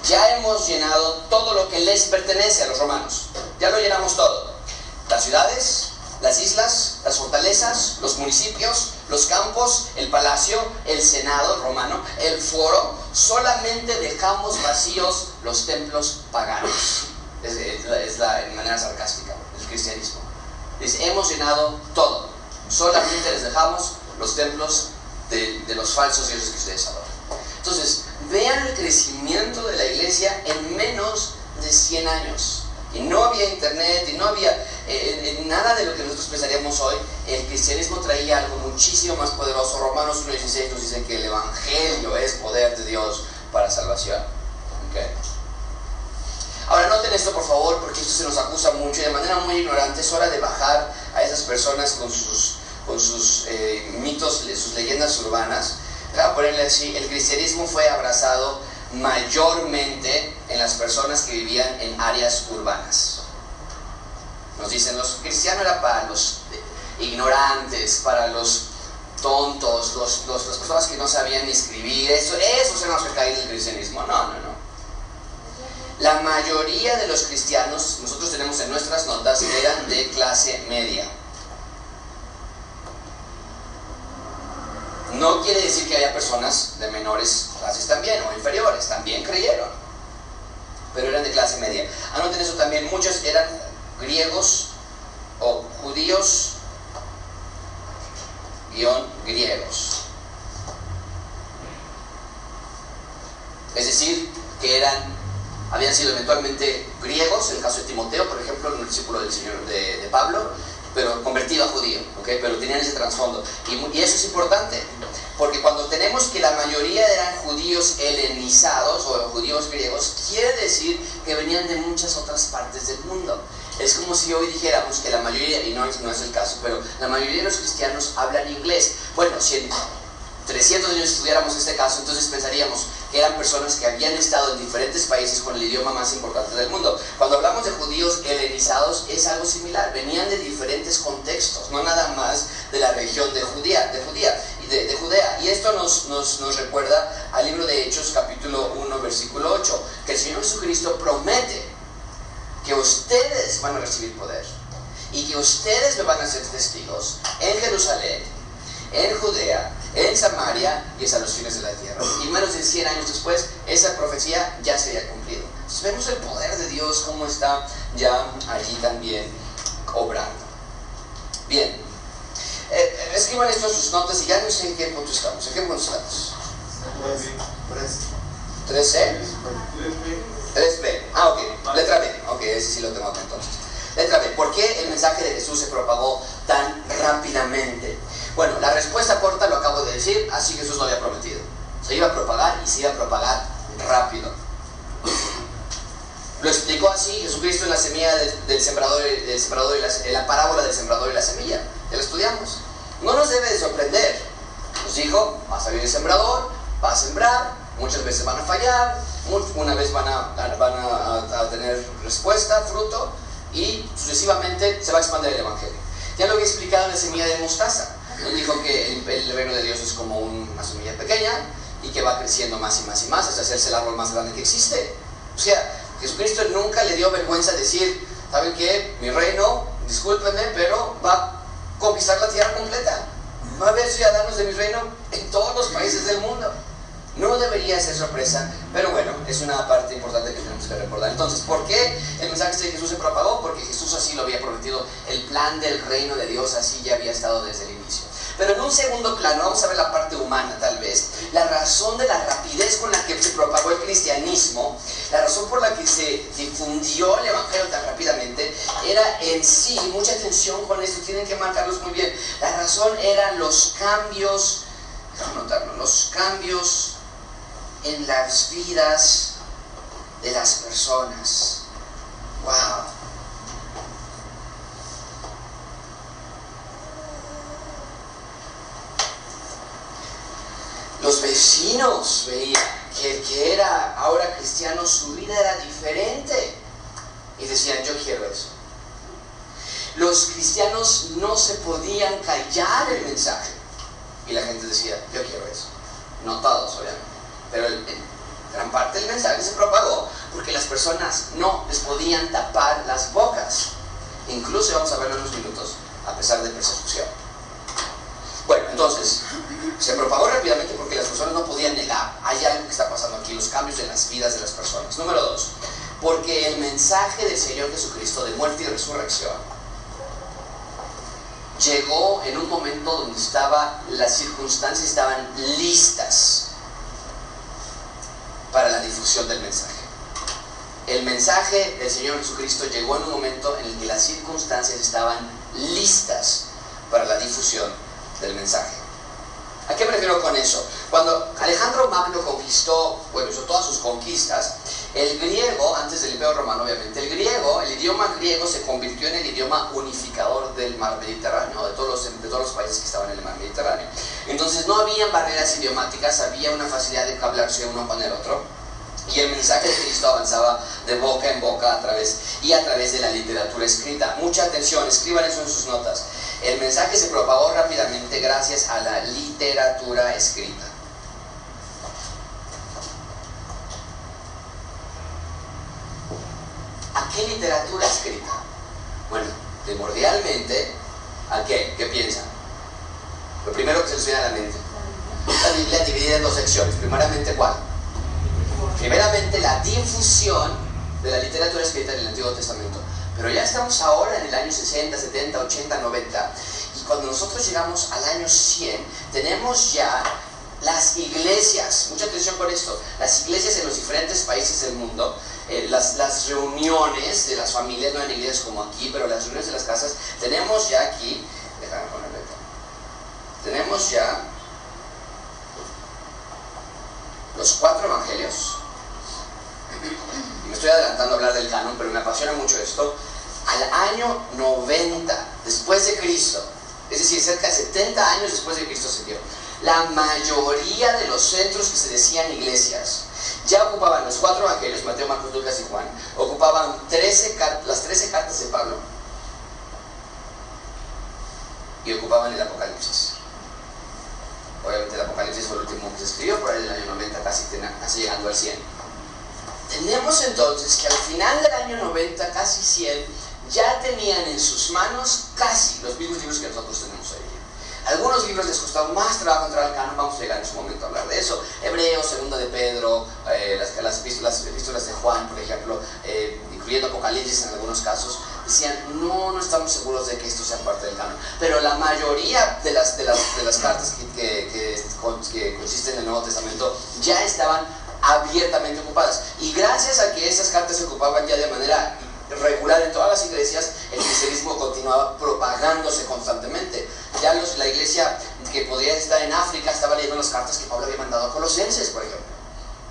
S1: Ya hemos llenado todo lo que les pertenece a los romanos. Ya lo llenamos todo. Las ciudades, las islas, las fortalezas, los municipios, los campos, el palacio, el senado romano, el foro, solamente dejamos vacíos los templos paganos. Es, la en manera sarcástica, el cristianismo. Dice, hemos llenado todo, solamente les dejamos los templos de, de los falsos dioses que ustedes adoran. Entonces, vean el crecimiento de la iglesia en menos de 100 años y no había internet, y no había eh, eh, nada de lo que nosotros pensaríamos hoy, el cristianismo traía algo muchísimo más poderoso. Romanos 1.16 nos dice que el Evangelio es poder de Dios para salvación. Ahora noten esto por favor, porque esto se nos acusa mucho y de manera muy ignorante es hora de bajar a esas personas con sus, con sus eh, mitos, sus leyendas urbanas. Para ponerle así, el cristianismo fue abrazado mayormente en las personas que vivían en áreas urbanas. Nos dicen, los cristianos era para los ignorantes, para los tontos, los, las personas que no sabían ni escribir, eso, eso se nos caído del cristianismo. No, no, no. La mayoría de los cristianos, nosotros tenemos en nuestras notas, eran de clase media. No quiere decir que haya personas de menores clases también, o inferiores, también creyeron, pero eran de clase media. Anoten eso también, muchos eran griegos o judíos guion griegos. Es decir, que eran, habían sido eventualmente griegos, en el caso de Timoteo, por ejemplo, en el discípulo del Señor de, Pablo, pero convertido a judío, pero tenían ese trasfondo. y, eso es importante, porque cuando tenemos que la mayoría eran judíos helenizados o judíos griegos, quiere decir que venían de muchas otras partes del mundo. Es como si hoy dijéramos que la mayoría, y no, no es el caso, pero la mayoría de los cristianos hablan inglés. Bueno, si en 300 años estudiáramos este caso, entonces pensaríamos que eran personas que habían estado en diferentes países con el idioma más importante del mundo. Cuando hablamos de judíos helenizados es algo similar, venían de diferentes contextos, no nada más de la región de Judea. De Judea de, Judea. Y esto nos, nos, nos, recuerda al libro de Hechos capítulo 1 versículo 8, que el Señor Jesucristo promete que ustedes van a recibir poder y que ustedes me van a ser testigos en Jerusalén, en Judea, en Samaria y hasta los fines de la tierra. Y menos de 100 años después, esa profecía ya se había cumplido. Vemos el poder de Dios, cómo está ya allí también obrando. Bien, eh, escriban esto en sus notas y ya no sé en qué punto estamos. ¿En qué punto estamos? 3C. 3B. Ah, ok. Letra B. Ok, ese sí lo tengo acá entonces. Letra B. ¿Por qué el mensaje de Jesús se propagó tan rápidamente? Bueno, la respuesta corta lo acabo de decir, así Jesús lo había prometido. Se iba a propagar y se iba a propagar rápido. Lo explicó así Jesucristo en la semilla del, sembrador, del sembrador y la, parábola del sembrador y la semilla. Ya lo estudiamos. No nos debe de sorprender. Nos dijo, va a salir el sembrador, va a sembrar, muchas veces van a fallar, una vez van a, van a, tener respuesta, fruto, y sucesivamente se va a expandir el Evangelio. Ya lo había explicado en la semilla de mostaza. Él dijo que el, reino de Dios es como una semilla pequeña, y que va creciendo más y más y más hasta hacerse el árbol más grande que existe. O sea, Jesucristo nunca le dio vergüenza decir, ¿saben qué? Mi reino, discúlpenme, pero va a conquistar la tierra completa. Va a haber ciudadanos de mi reino en todos los países del mundo. No debería ser sorpresa, pero bueno, es una parte importante que tenemos que recordar. Entonces, ¿por qué el mensaje de Jesús se propagó? Porque Jesús así lo había prometido. El plan del reino de Dios así ya había estado desde el inicio. Pero en un segundo plano, vamos a ver la parte humana tal vez, la razón de la rapidez con la que se propagó el cristianismo, la razón por la que se difundió el Evangelio tan rápidamente, era en sí, mucha atención con esto, tienen que marcarlos muy bien, la razón eran los cambios, anotarlo, los cambios en las vidas de las personas. ¡Wow! Los vecinos veían que el que era ahora cristiano, su vida era diferente. Y decían, yo quiero eso. Los cristianos no se podían callar el mensaje. Y la gente decía, yo quiero eso. No todos, obviamente. Pero gran parte del mensaje se propagó porque las personas no les podían tapar las bocas. Incluso vamos a verlo en unos minutos, a pesar de persecución. Bueno, entonces, se propagó rápidamente porque las personas no podían negar. Hay algo que está pasando aquí, los cambios en las vidas de las personas. Número dos, porque el mensaje del Señor Jesucristo de muerte y resurrección llegó en un momento donde estaba, las circunstancias estaban listas para la difusión del mensaje. El mensaje del Señor Jesucristo llegó en un momento en el que las circunstancias estaban listas para la difusión del mensaje. ¿A qué me refiero con eso? Cuando Alejandro Magno conquistó, bueno, hizo todas sus conquistas, el griego, antes del Imperio Romano obviamente, el griego, el idioma griego se convirtió en el idioma unificador del mar Mediterráneo, de todos los, de todos los países que estaban en el mar Mediterráneo. Entonces no había barreras idiomáticas, había una facilidad de hablarse uno con el otro. Y el mensaje de Cristo avanzaba de boca en boca a través y a través de la literatura escrita. Mucha atención, escriban eso en sus notas. El mensaje se propagó rápidamente gracias a la literatura escrita. ¿A qué literatura escrita? Bueno, primordialmente, ¿a qué? ¿Qué piensan? Lo primero que se les a la mente. La Biblia dividida en dos secciones. Primeramente, ¿cuál? Primeramente, la difusión de la literatura escrita en el Antiguo Testamento. Pero ya estamos ahora en el año 60, 70, 80, 90. Y cuando nosotros llegamos al año 100, tenemos ya las iglesias, mucha atención con esto, las iglesias en los diferentes países del mundo, eh, las, las, reuniones de las familias, no en iglesias como aquí, pero las reuniones de las casas, tenemos ya aquí, déjame ponerle tenemos ya los cuatro evangelios, me estoy adelantando a hablar del canon, pero me apasiona mucho esto, al año 90 después de Cristo, es decir, cerca de 70 años después de Cristo se dio, la mayoría de los centros que se decían iglesias ya ocupaban los cuatro evangelios, Mateo, Marcos, Lucas y Juan, ocupaban 13, las 13 cartas de Pablo y ocupaban el Apocalipsis. Obviamente el Apocalipsis fue el último que se escribió, por ahí en el año 90 casi, casi llegando al 100. Tenemos entonces que al final del año 90, casi 100, ya tenían en sus manos casi los mismos libros que nosotros tenemos hoy Algunos libros les costaba más trabajo entrar al canon, vamos a llegar en su momento a hablar de eso. Hebreos, Segunda de Pedro, eh, las, las, epístolas, de Juan, por ejemplo, eh, incluyendo Apocalipsis en algunos casos, decían, no, no estamos seguros de que esto sea parte del canon. Pero la mayoría de las, de las, de las cartas que, que, que consisten en el Nuevo Testamento ya estaban abiertamente ocupadas. Y gracias a que esas cartas se ocupaban ya de manera regular en todas las iglesias, el cristianismo continuaba propagándose constantemente. Ya los, la iglesia que podía estar en África estaba leyendo las cartas que Pablo había mandado a Colosenses, por ejemplo.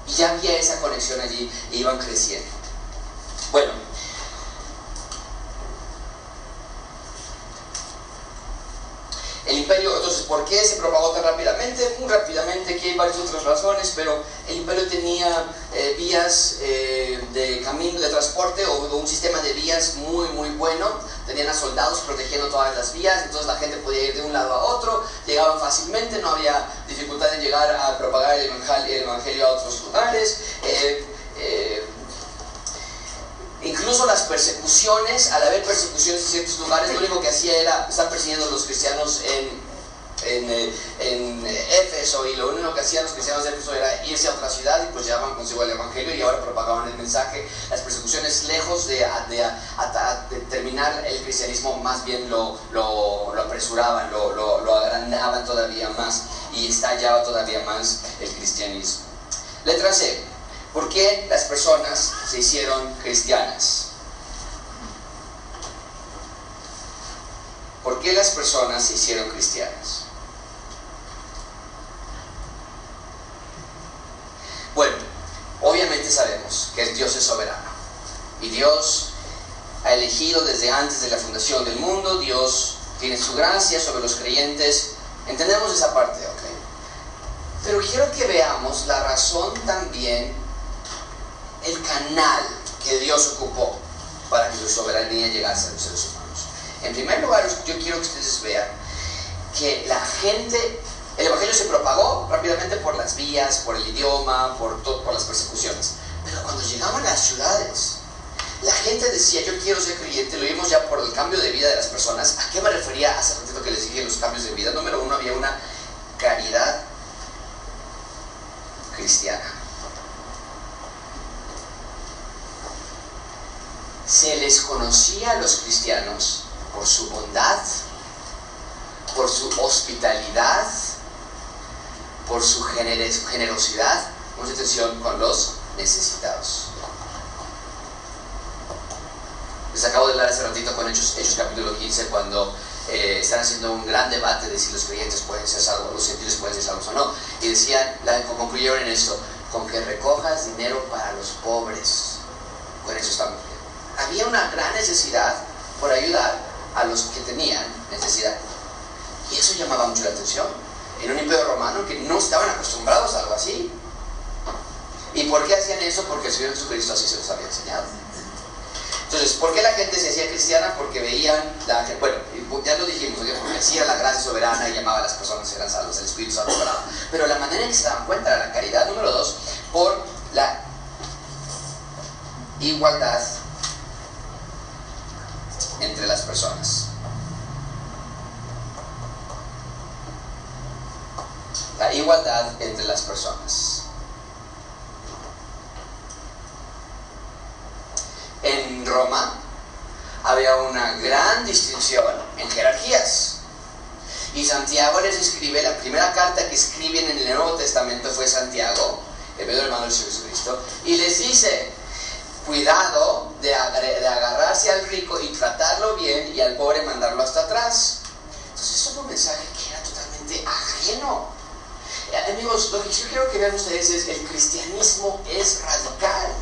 S1: Y ya había esa conexión allí e iban creciendo. Bueno, el imperio, entonces, ¿por qué se propagó tan rápidamente? Muy rápidamente, aquí hay varias otras razones, pero el imperio tenía eh, vías eh, de camino de transporte o, un sistema de vías muy, muy bueno. Tenían a soldados protegiendo todas las vías, entonces la gente podía ir de un lado a otro, llegaban fácilmente, no había dificultad en llegar a propagar el evangelio, a otros lugares. Eh, incluso las persecuciones, al haber persecuciones en ciertos lugares, lo único que hacía era estar persiguiendo a los cristianos en en, eh, en Éfeso y lo único que hacían los cristianos de Éfeso era irse a otra ciudad y pues llevaban consigo el Evangelio y ahora propagaban el mensaje. Las persecuciones lejos de, de, terminar el cristianismo más bien lo, lo, lo apresuraban, lo, lo, agrandaban todavía más y estallaba todavía más el cristianismo. Letra C. ¿Por qué las personas se hicieron cristianas? ¿Por qué las personas se hicieron cristianas? Bueno, obviamente sabemos que Dios es soberano. Y Dios ha elegido desde antes de la fundación del mundo, Dios tiene su gracia sobre los creyentes. Entendemos esa parte, ¿ok? Pero quiero que veamos la razón también, el canal que Dios ocupó para que su soberanía llegase a los seres humanos. En primer lugar, yo quiero que ustedes vean que la gente el Evangelio se propagó rápidamente por las vías, por el idioma, por, por las persecuciones. Pero cuando llegaban a las ciudades, la gente decía, yo quiero ser creyente, lo vimos ya por el cambio de vida de las personas. ¿A qué me refería hace ratito que les dije los cambios de vida? Número uno, había una caridad cristiana. Se les conocía a los cristianos por su bondad, por su hospitalidad, por su generosidad, mucha atención con los necesitados. Les acabo de hablar hace ratito con Hechos, Hechos capítulo 15 cuando eh, están haciendo un gran debate de si los creyentes pueden ser salvos, los gentiles pueden ser salvos o no. Y decían, concluyeron en esto, con que recojas dinero para los pobres. Con eso estamos. Había una gran necesidad por ayudar a los que tenían necesidad. Y eso llamaba mucho la atención en un imperio romano que no estaban acostumbrados a algo así. ¿Y por qué hacían eso? Porque el Señor Jesucristo así se los había enseñado. Entonces, ¿por qué la gente se hacía cristiana? Porque veían, la, bueno, ya lo dijimos, porque hacía la gracia soberana y llamaba a las personas que eran salvos, el Espíritu Santo Pero la manera en que se daban cuenta era la caridad, número dos, por la igualdad entre las personas. la igualdad entre las personas. En Roma había una gran distinción en jerarquías. Y Santiago les escribe, la primera carta que escriben en el Nuevo Testamento fue Santiago, el medio hermano de Jesucristo, y les dice, cuidado de, agarrarse al rico y tratarlo bien y al pobre mandarlo hasta atrás. Entonces fue un mensaje que era totalmente ajeno amigos, lo que yo quiero que vean ustedes es el cristianismo es radical.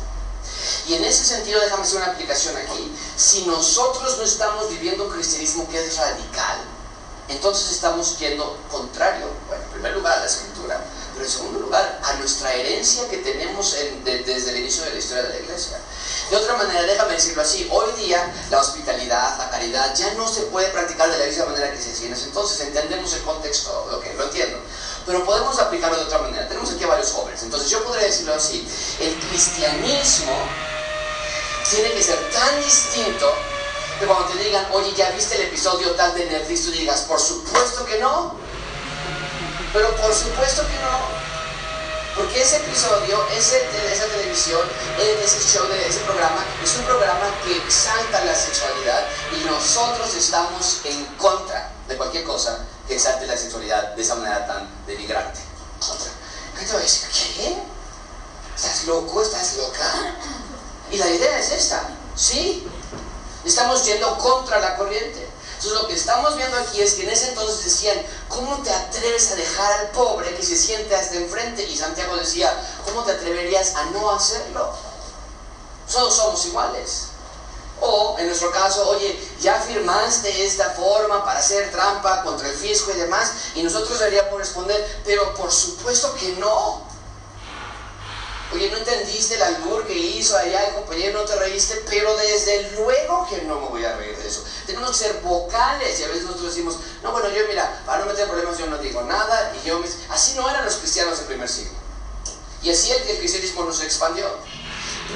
S1: Y en ese sentido, déjame hacer una aplicación aquí. Si nosotros no estamos viviendo un cristianismo que es radical, entonces estamos yendo contrario, bueno, en primer lugar a la escritura, pero en segundo lugar a nuestra herencia que tenemos desde el inicio de la historia de la iglesia. De otra manera, déjame decirlo así, hoy día la hospitalidad, la caridad ya no se puede practicar de la misma manera que se hacía entonces, entendemos el contexto, ok, lo entiendo pero podemos aplicarlo de otra manera. Tenemos aquí a varios jóvenes, entonces yo podría decirlo así, el cristianismo tiene que ser tan distinto que cuando te digan, oye, ¿ya viste el episodio tal de Netflix? Tú digas, por supuesto que no, pero por supuesto que no. Porque ese episodio, ese, esa televisión, ese show, ese programa, es un programa que exalta la sexualidad y nosotros estamos en contra de cualquier cosa que exalte la sexualidad de esa manera tan denigrante. Entonces, ¿qué? ¿Estás loco? ¿Estás loca? Y la idea es esta, ¿sí? Estamos yendo contra la corriente. Entonces lo que estamos viendo aquí es que en ese entonces decían, ¿cómo te atreves a dejar al pobre que se siente hasta enfrente? Y Santiago decía, ¿cómo te atreverías a no hacerlo? Todos somos iguales. O en nuestro caso, oye, ya firmaste esta forma para hacer trampa contra el fisco y demás, y nosotros deberíamos responder, pero por supuesto que no. Oye, no entendiste el albur que hizo allá el compañero, no te reíste, pero desde luego que no me voy a reír de eso. Tenemos que ser vocales y a veces nosotros decimos, no, bueno, yo mira, para no meter problemas yo no digo nada y yo me... Así no eran los cristianos del primer siglo. Y así el, el cristianismo no se expandió.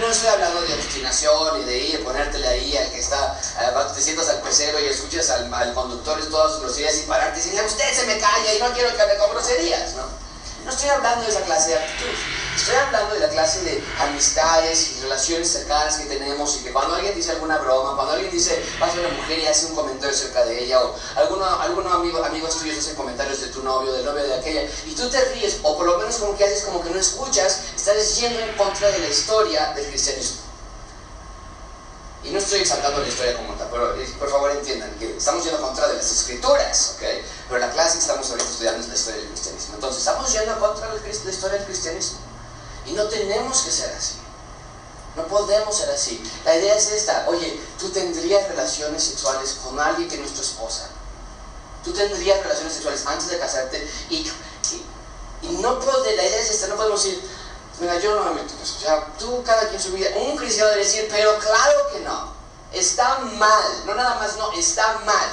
S1: No estoy hablando de obstinación y de ir, ponértele ahí al que está, eh, te sientas al pecero y escuchas al, al conductor todas sus groserías y pararte y decirle, usted se me calla y no quiero que me con groserías, ¿no? No estoy hablando de esa clase de actitud. Estoy hablando de la clase de amistades y relaciones cercanas que tenemos y que cuando alguien dice alguna broma, cuando alguien dice, pasa una mujer y hace un comentario acerca de ella, o algunos alguno amigo, amigos tuyos hacen comentarios de tu novio, del novio de aquella, y tú te ríes, o por lo menos como que haces como que no escuchas, estás yendo en contra de la historia del cristianismo. Y no estoy exaltando la historia como tal, pero eh, por favor entiendan que estamos yendo en contra de las escrituras, ¿ok? Pero la clase que estamos ahorita estudiando es la historia del cristianismo. Entonces, estamos yendo en contra la historia del cristianismo. Y no tenemos que ser así. No podemos ser así. La idea es esta. Oye, tú tendrías relaciones sexuales con alguien que no es tu esposa. Tú tendrías relaciones sexuales antes de casarte y, y, no puede, la idea es esta. No podemos decir, mira, yo no me meto en eso. Sea, tú cada quien su vida. Un cristiano debe decir, pero claro que no. Está mal. No nada más no, está mal.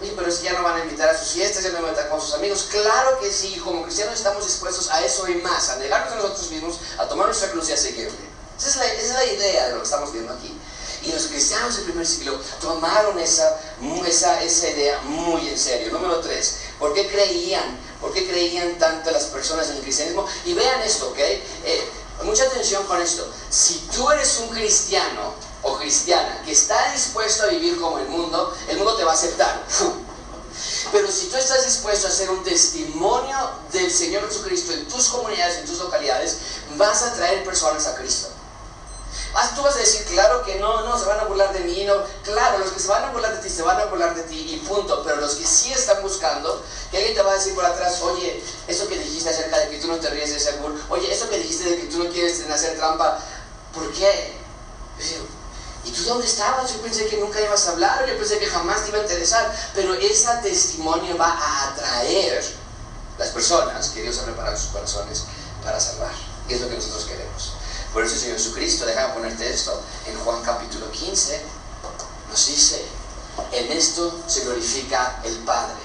S1: Oye, pero que ya no van a invitar a sus fiestas, ya no van a invitar con sus amigos. Claro que sí, como cristianos estamos dispuestos a eso y más, a negarnos a nosotros mismos, a tomar nuestra cruz y a seguirle. Esa es, la, esa es la idea de lo que estamos viendo aquí. Y los cristianos del primer siglo tomaron esa, esa, esa idea muy en serio. Número tres, ¿por qué creían? ¿Por qué creían tanto las personas en el cristianismo? Y vean esto, ¿ok? Eh, mucha atención con esto. Si tú eres un cristiano o cristiana que está dispuesto a vivir como el mundo, el mundo te va a aceptar. Pero si tú estás dispuesto a ser un testimonio del Señor Jesucristo en tus comunidades, en tus localidades, vas a traer personas a Cristo. Ah, tú vas a decir, claro que no, no, se van a burlar de mí, no. Claro, los que se van a burlar de ti, se van a burlar de ti y punto. Pero los que sí están buscando, que alguien te va a decir por atrás, oye, eso que dijiste acerca de que tú no te ríes de ese bull, oye, eso que dijiste de que tú no quieres hacer trampa, ¿por qué? ¿Y tú dónde estabas? Yo pensé que nunca ibas a hablar, yo pensé que jamás te iba a interesar. Pero ese testimonio va a atraer las personas que Dios ha preparado sus corazones para salvar. Y es lo que nosotros queremos. Por eso el Señor Jesucristo, déjame ponerte esto, en Juan capítulo 15, nos dice, en esto se glorifica el Padre,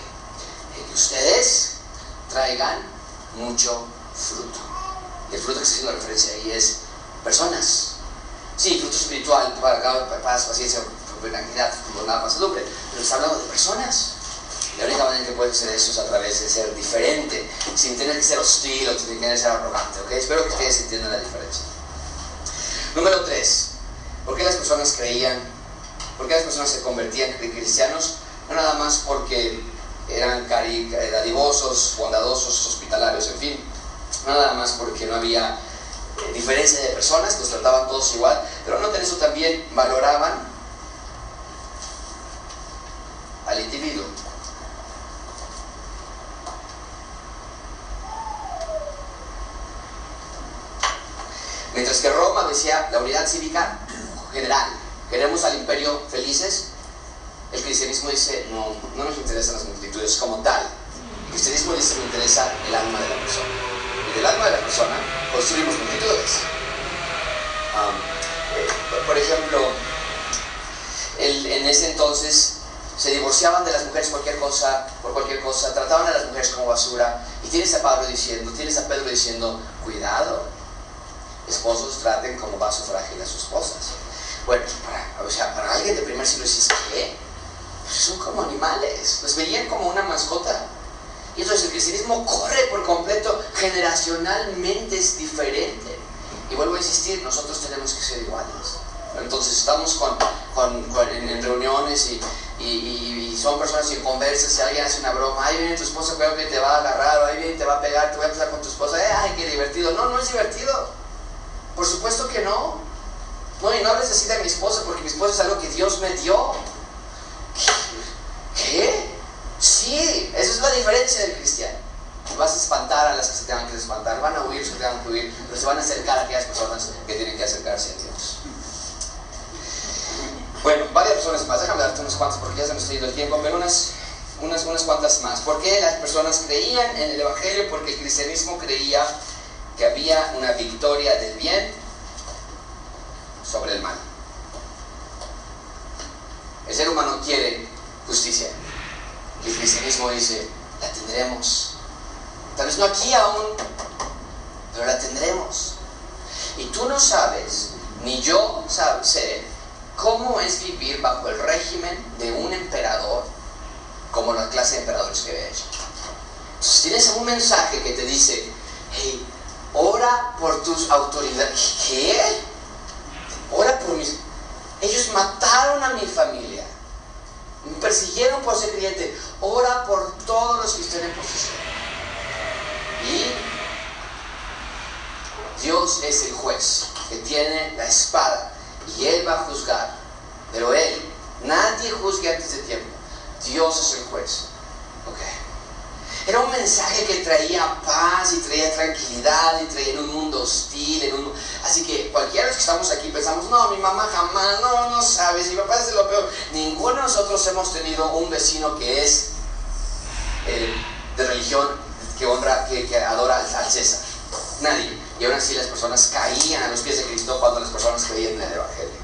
S1: en que ustedes traigan mucho fruto. Y el fruto que está haciendo referencia ahí es personas. Sí, fruto espiritual, paz, paciencia, benignidad, bondad, mansedumbre, pero está hablando de personas. La única manera que puede ser eso es a través de ser diferente, sin tener que ser hostil o sin tener que ser arrogante. ¿ok? Espero que ustedes entiendan la diferencia. Número 3. ¿Por qué las personas creían? ¿Por qué las personas se convertían en cristianos? No nada más porque eran dadivosos, bondadosos, hospitalarios, en fin. No nada más porque no había eh, diferencia de personas, los trataban todos igual, pero no eso también valoraban al individuo. Mientras que Roma decía la unidad cívica general, queremos al imperio felices, el cristianismo dice no, no nos interesan las multitudes como tal. El cristianismo dice me interesa el alma de la persona. Y del alma de la persona construimos multitudes. Eh, por ejemplo, en ese entonces se divorciaban de las mujeres cualquier cosa, por cualquier cosa, trataban a las mujeres como basura. Y tienes a Pablo diciendo, tienes a Pedro diciendo, cuidado, esposos traten como vaso frágil a sus esposas. Bueno, para, o sea, para alguien de primer siglo dices, ¿qué? Pues son como animales, los veían como una mascota. Y entonces el cristianismo corre por completo, generacionalmente es diferente. Y vuelvo a insistir, nosotros tenemos que ser iguales. Entonces estamos con, con, en, reuniones y, y, son personas sin conversas, si alguien hace una broma, ahí viene tu esposa, creo que te va a agarrar, o ahí viene te va a pegar, te voy a empezar con tu esposa, eh, ay, qué divertido. No, no es divertido. Por supuesto que no. No, y no hables así de mi esposa, porque mi esposa es algo que Dios me dio. ¿Qué? Sí, esa es la diferencia del cristiano. Vas a espantar a las que se tengan que espantar, van a huir los que tengan que huir, pero se van a acercar a aquellas personas que tienen que acercarse a Dios. Bueno, varias razones más. Déjame darte unas cuantas porque ya se me está yendo el tiempo, pero unas, unas, unas cuantas más. ¿Por qué las personas creían en el Evangelio? Porque el cristianismo creía que había una victoria del bien sobre el mal. El ser humano quiere justicia. El cristianismo dice, la tendremos. Tal vez no aquí aún, pero la tendremos. Y tú no sabes, ni yo sé, cómo es vivir bajo el régimen de un emperador como la clase de emperadores que había hecho. Entonces tienes un mensaje que te dice, hey, ora por tus autoridades. ¿Qué? Ora por mis... Ellos mataron a mi familia. Me persiguieron por ser creyente. Ora por todos los que estén en posición. Y Dios es el juez que tiene la espada y Él va a juzgar. Pero Él, nadie juzgue antes de tiempo. Dios es el juez. Era un mensaje que traía paz y traía tranquilidad y traía en un mundo hostil. En un... Así que cualquiera de los que estamos aquí pensamos, no, mi mamá jamás, no, no sabes, mi papá es de lo peor. Ninguno de nosotros hemos tenido un vecino que es eh, de religión, que honra, que, adora al, César. Nadie. Y aún así las personas caían a los pies de Cristo cuando las personas creían en el Evangelio.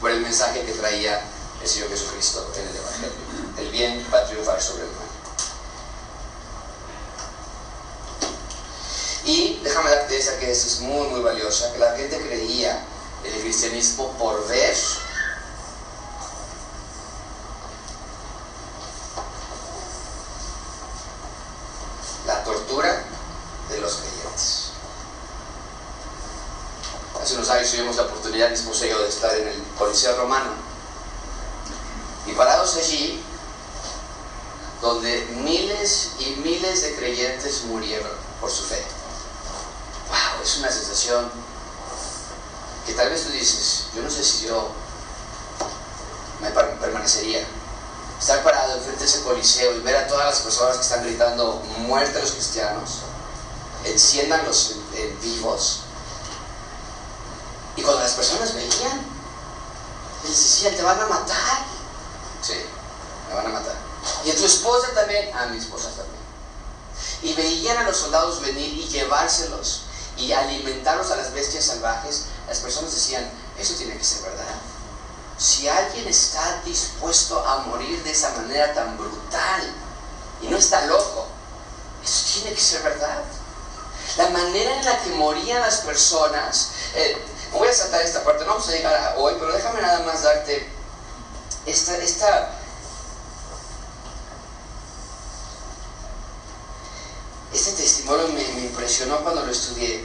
S1: Por el mensaje que traía el Señor Jesucristo en el Evangelio el bien va a triunfar sobre el mal. Y déjame darte esa que es muy, muy valiosa, que la gente creía en el cristianismo por ver la tortura de los creyentes. Hace unos años tuvimos la oportunidad, mismo yo, de estar en el Coliseo Romano. Y parados allí, donde miles y miles de creyentes murieron por su fe. ¡Wow! Es una sensación que tal vez tú dices, yo no sé si yo me permanecería. Estar parado enfrente de ese coliseo y ver a todas las personas que están gritando muerte a los cristianos, enciendan los vivos. Y cuando las personas veían, les decían, te van a matar. Sí, me van a matar. Y a tu esposa también, a mi esposa también. Y veían a los soldados venir y llevárselos y alimentarlos a las bestias salvajes. Las personas decían, eso tiene que ser verdad. Si alguien está dispuesto a morir de esa manera tan brutal y no está loco, eso tiene que ser verdad. La manera en la que morían las personas, eh, voy a saltar esta parte, no vamos a llegar a hoy, pero déjame nada más darte esta, esta Este testimonio me, impresionó cuando lo estudié.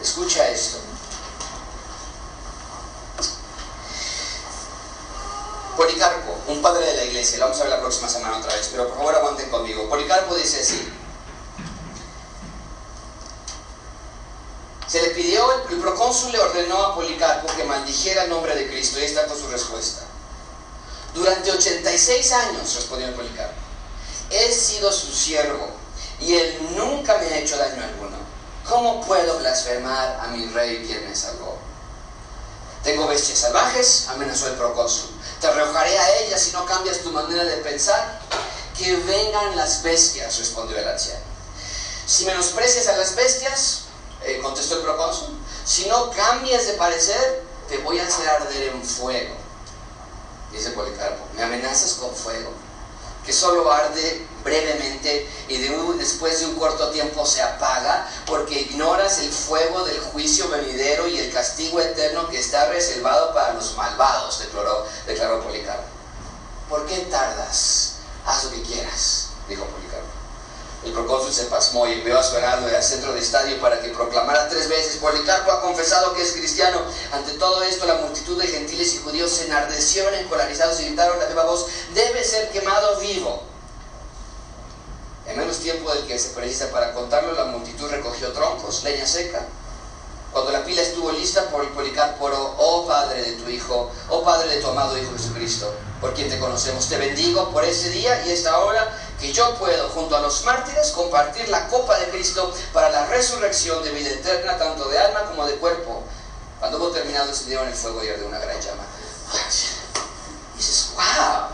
S1: Escucha esto. Policarpo, un padre de la iglesia, lo vamos a ver la próxima semana otra vez, pero por favor aguanten conmigo. Policarpo dice así. Se le pidió, el procónsul le ordenó a Policarpo que maldijera el nombre de Cristo y esta fue su respuesta. Durante 86 años, respondió Policarpo, he sido su siervo y él nunca me ha hecho daño alguno. ¿Cómo puedo blasfemar a mi rey quien me salvó? Tengo bestias salvajes, amenazó el procónsul. Te arrojaré a ellas si no cambias tu manera de pensar. Que vengan las bestias, respondió el anciano. Si menosprecias a las bestias, eh, contestó el procónsul, si no cambias de parecer, te voy a hacer arder en fuego. Dice Policarpo, ¿me amenazas con fuego? Que solo arde brevemente y después de un corto tiempo se apaga porque ignoras el fuego del juicio venidero y el castigo eterno que está reservado para los malvados, declaró, declaró Policarpo. ¿Por qué tardas? Haz lo que quieras, dijo Policarpo. El procónsul se pasmó y envió a su heraldo al centro de estadio para que proclamara tres veces, Policarpo ha confesado que es cristiano. Ante todo esto, la multitud de gentiles y judíos se enardecieron, encolarizados y gritaron a viva voz, debe ser quemado vivo. En menos tiempo del que se precisa para contarlo, la multitud recogió troncos, leña seca. Cuando la pila estuvo lista, por Policarpo oh Padre de tu Hijo, oh Padre de tu amado Hijo Jesucristo, por quien te conocemos, te bendigo por ese día y esta hora que yo puedo, junto a los mártires, compartir la copa de Cristo para la resurrección de vida eterna, tanto de alma como de cuerpo. Cuando hubo terminado, encendieron el fuego y arde una gran llama. Y dices, wow,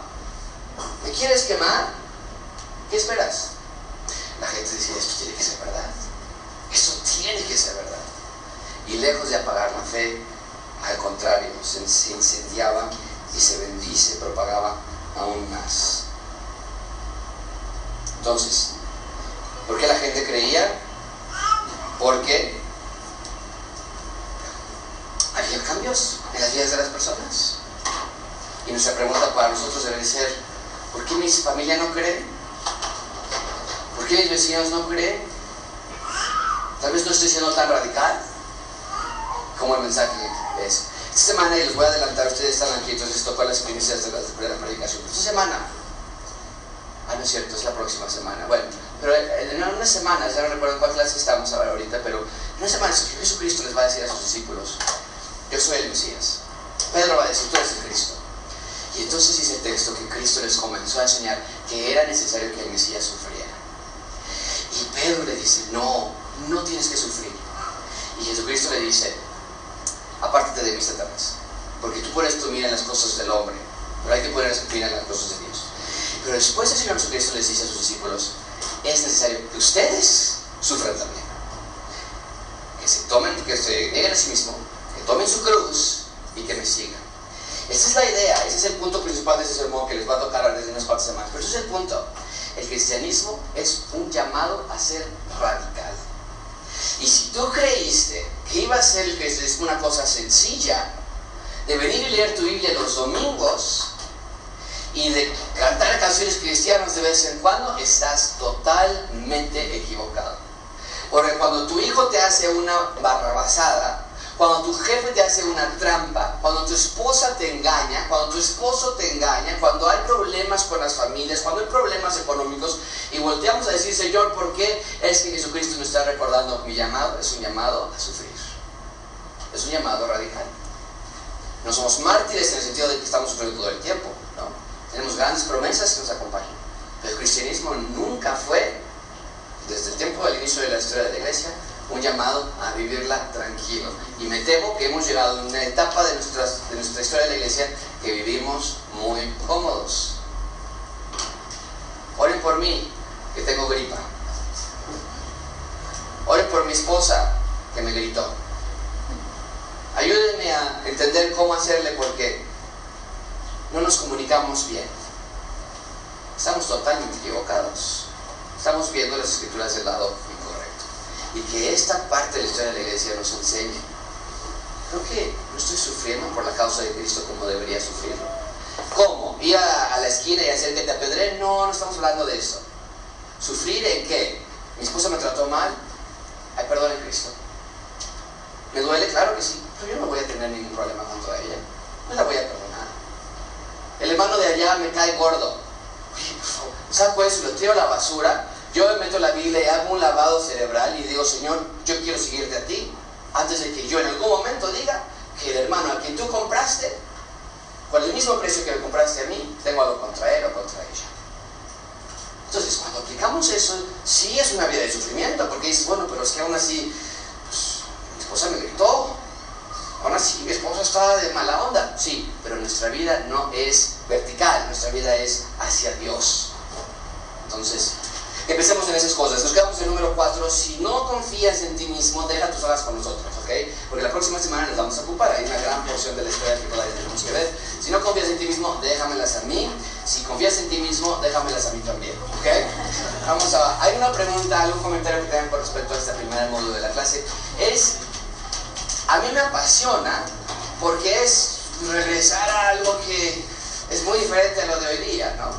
S1: ¿me quieres quemar? ¿Qué esperas? La gente dice, esto tiene que ser verdad. Eso tiene que ser verdad. Y lejos de apagar la fe, al contrario, se, incendiaba y se bendice, propagaba aún más. Entonces, ¿por qué la gente creía? Porque había cambios en las vidas de las personas. Y nuestra pregunta para nosotros debe ser, ¿por qué mi familia no cree? ¿Por qué mis vecinos no creen? Tal vez no estoy siendo tan radical como el mensaje es. Esta semana, y les voy a adelantar, ustedes están aquí, entonces toco las primicias de de la predicación. Esta semana, ah, no es cierto, es la próxima semana. Bueno, pero en una semana, ya no recuerdo en cuál clase estamos ahorita, pero en una semana Jesucristo les va a decir a sus discípulos, yo soy el Mesías. Pedro va a decir, tú eres el Cristo. Y entonces dice el texto que Cristo les comenzó a enseñar que era necesario que el Mesías sufriera. Y Pedro le dice, no, no tienes que sufrir. Y Jesucristo le dice, apártate de mí, Satanás. Porque tú pones tu mira en las cosas del hombre, pero hay que poner tu en las cosas de Dios. Pero después el Señor Jesucristo les dice a sus discípulos, es necesario que ustedes sufran también. Que se tomen, que se nieguen a sí mismos, que tomen su cruz y que me sigan. Esa es la idea, ese es el punto principal de ese sermón que les va a tocar desde unas cuantas semanas. Pero ese es el punto. El cristianismo es un llamado a ser radical. Y si tú creíste que iba a ser el cristianismo una cosa sencilla, de venir y leer tu Biblia los domingos y de cantar canciones cristianas de vez en cuando, estás totalmente equivocado. Porque cuando tu hijo te hace una barrabasada, cuando tu jefe te hace una trampa, cuando tu esposa te engaña, cuando tu esposo te engaña, cuando hay problemas con las familias, cuando hay problemas económicos, y volteamos a decir, Señor, ¿por qué es que Jesucristo nos está recordando mi llamado? Es un llamado a sufrir. Es un llamado radical. No somos mártires en el sentido de que estamos sufriendo todo el tiempo, ¿no? Tenemos grandes promesas que nos acompañan. Pero el cristianismo nunca fue, desde el tiempo del inicio de la historia de la iglesia, un llamado a vivirla tranquilo. Y me temo que hemos llegado a una etapa de, nuestras, de nuestra historia de la iglesia que vivimos muy cómodos. Oren por mí, que tengo gripa. Oren por mi esposa, que me gritó. Ayúdenme a entender cómo hacerle porque no nos comunicamos bien. Estamos totalmente equivocados. Estamos viendo las escrituras del lado y que esta parte de la historia de la iglesia nos enseñe. Creo que no estoy sufriendo por la causa de Cristo como debería sufrirlo. ¿Cómo? ¿Ir a, la esquina y hacer que te apedreen? No, no estamos hablando de eso. ¿Sufrir en qué? ¿Mi esposa me trató mal? Ay, perdón en Cristo. ¿Me duele? Claro que sí. Pero yo no voy a tener ningún problema contra ella. No la voy a perdonar. El hermano de allá me cae gordo. Oye, por favor, saco eso, lo tiro a la basura yo me meto la Biblia y hago un lavado cerebral y digo, Señor, yo quiero seguirte a ti, antes de que yo en algún momento diga que el hermano a quien tú compraste, con el mismo precio que me compraste a mí, tengo algo contra él o contra ella. Entonces, cuando aplicamos eso, sí es una vida de sufrimiento, porque dices, bueno, pero es que aún así, pues, mi esposa me gritó, aún así mi esposa estaba de mala onda, sí, pero nuestra vida no es vertical, nuestra vida es hacia Dios. Entonces, Empecemos en esas cosas. Nos quedamos en el número 4. Si no confías en ti mismo, deja tus horas con nosotros, ¿ok? Porque la próxima semana nos vamos a ocupar. Hay una gran porción de la historia que todavía tenemos que ver. Si no confías en ti mismo, déjamelas a mí. Si confías en ti mismo, déjamelas a mí también, ¿ok? Vamos a... Hay una pregunta, algún comentario que tengan con respecto a este primer módulo de la clase. Es... A mí me apasiona porque es regresar a algo que es muy diferente a lo de hoy día, ¿no?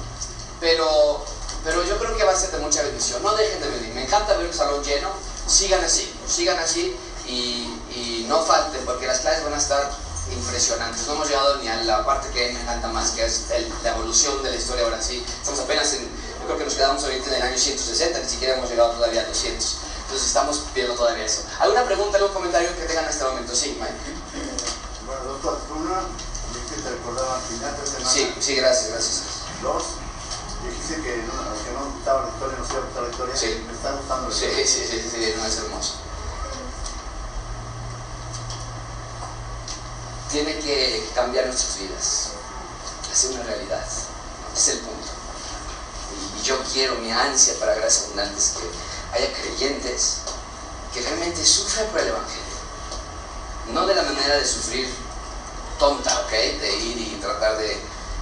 S1: Pero pero yo creo que va a ser de mucha bendición. No dejen de venir. Me encanta ver un salón lleno. Sigan así, sigan así y, no falten porque las clases van a estar impresionantes. No hemos llegado ni a la parte que me encanta más, que es la evolución de la historia ahora sí. Estamos apenas en, yo creo que nos quedamos ahorita en el año 160, ni siquiera hemos llegado todavía a 200. Entonces estamos viendo todavía eso. ¿Alguna pregunta, algún comentario que tengan en este momento? Sí, Mike.
S2: Bueno, doctor, una, te recordaba al final de
S1: Sí, sí, gracias, gracias.
S2: Dos, dijiste que no, que no gustaba la historia, no se gustaba la historia.
S1: Sí.
S2: Me está gustando la
S1: sí,
S2: historia.
S1: Sí, sí, sí, no es hermoso. tiene que cambiar nuestras vidas, hacer una realidad. Es el punto. Y yo quiero, mi ansia para gracias abundantes, que haya creyentes que realmente sufren por el Evangelio. No de la manera de sufrir tonta, ¿ok? De ir y tratar de...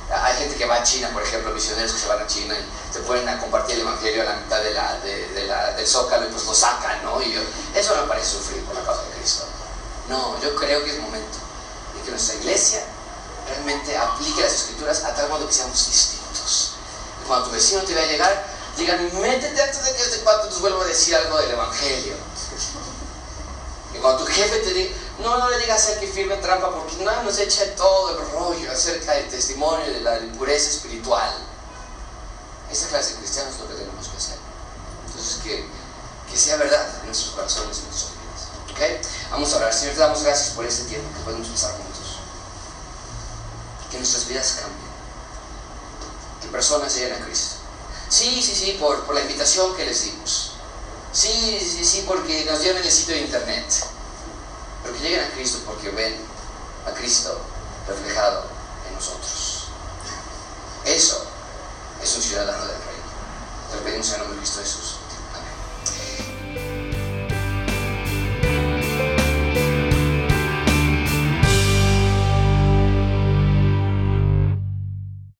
S1: Hay gente que va a China, por ejemplo, misioneros que se van a China y se ponen a compartir el Evangelio a la mitad de la, de, la, del zócalo y pues lo sacan, ¿no? Y yo, eso no me parece sufrir por la causa de Cristo. No, yo creo que es momento de que nuestra iglesia realmente aplique las escrituras a tal modo que seamos distintos. Y cuando tu vecino te vea llegar, digan, métete antes de que este cuarto nos vuelva a decir algo del Evangelio. Y cuando tu jefe te diga, no, le digas a que firme trampa porque no nos echa todo el rollo acerca del testimonio de la impureza espiritual. Esa clase de cristianos es lo que tenemos que hacer. Entonces, que, que sea verdad en nuestros corazones y en nuestras vidas. ¿Ok? Vamos a orar. Señor, te damos gracias por este tiempo que podemos pasar juntos. Que nuestras vidas cambien. Que personas lleguen a Cristo. Sí, sí, sí, por, por la invitación que les dimos. Sí, sí, sí, porque nos dieron el sitio de internet pero que lleguen a Cristo porque ven a Cristo reflejado en nosotros. Eso es un ciudadano del reino. Te lo pedimos en de Cristo Jesús.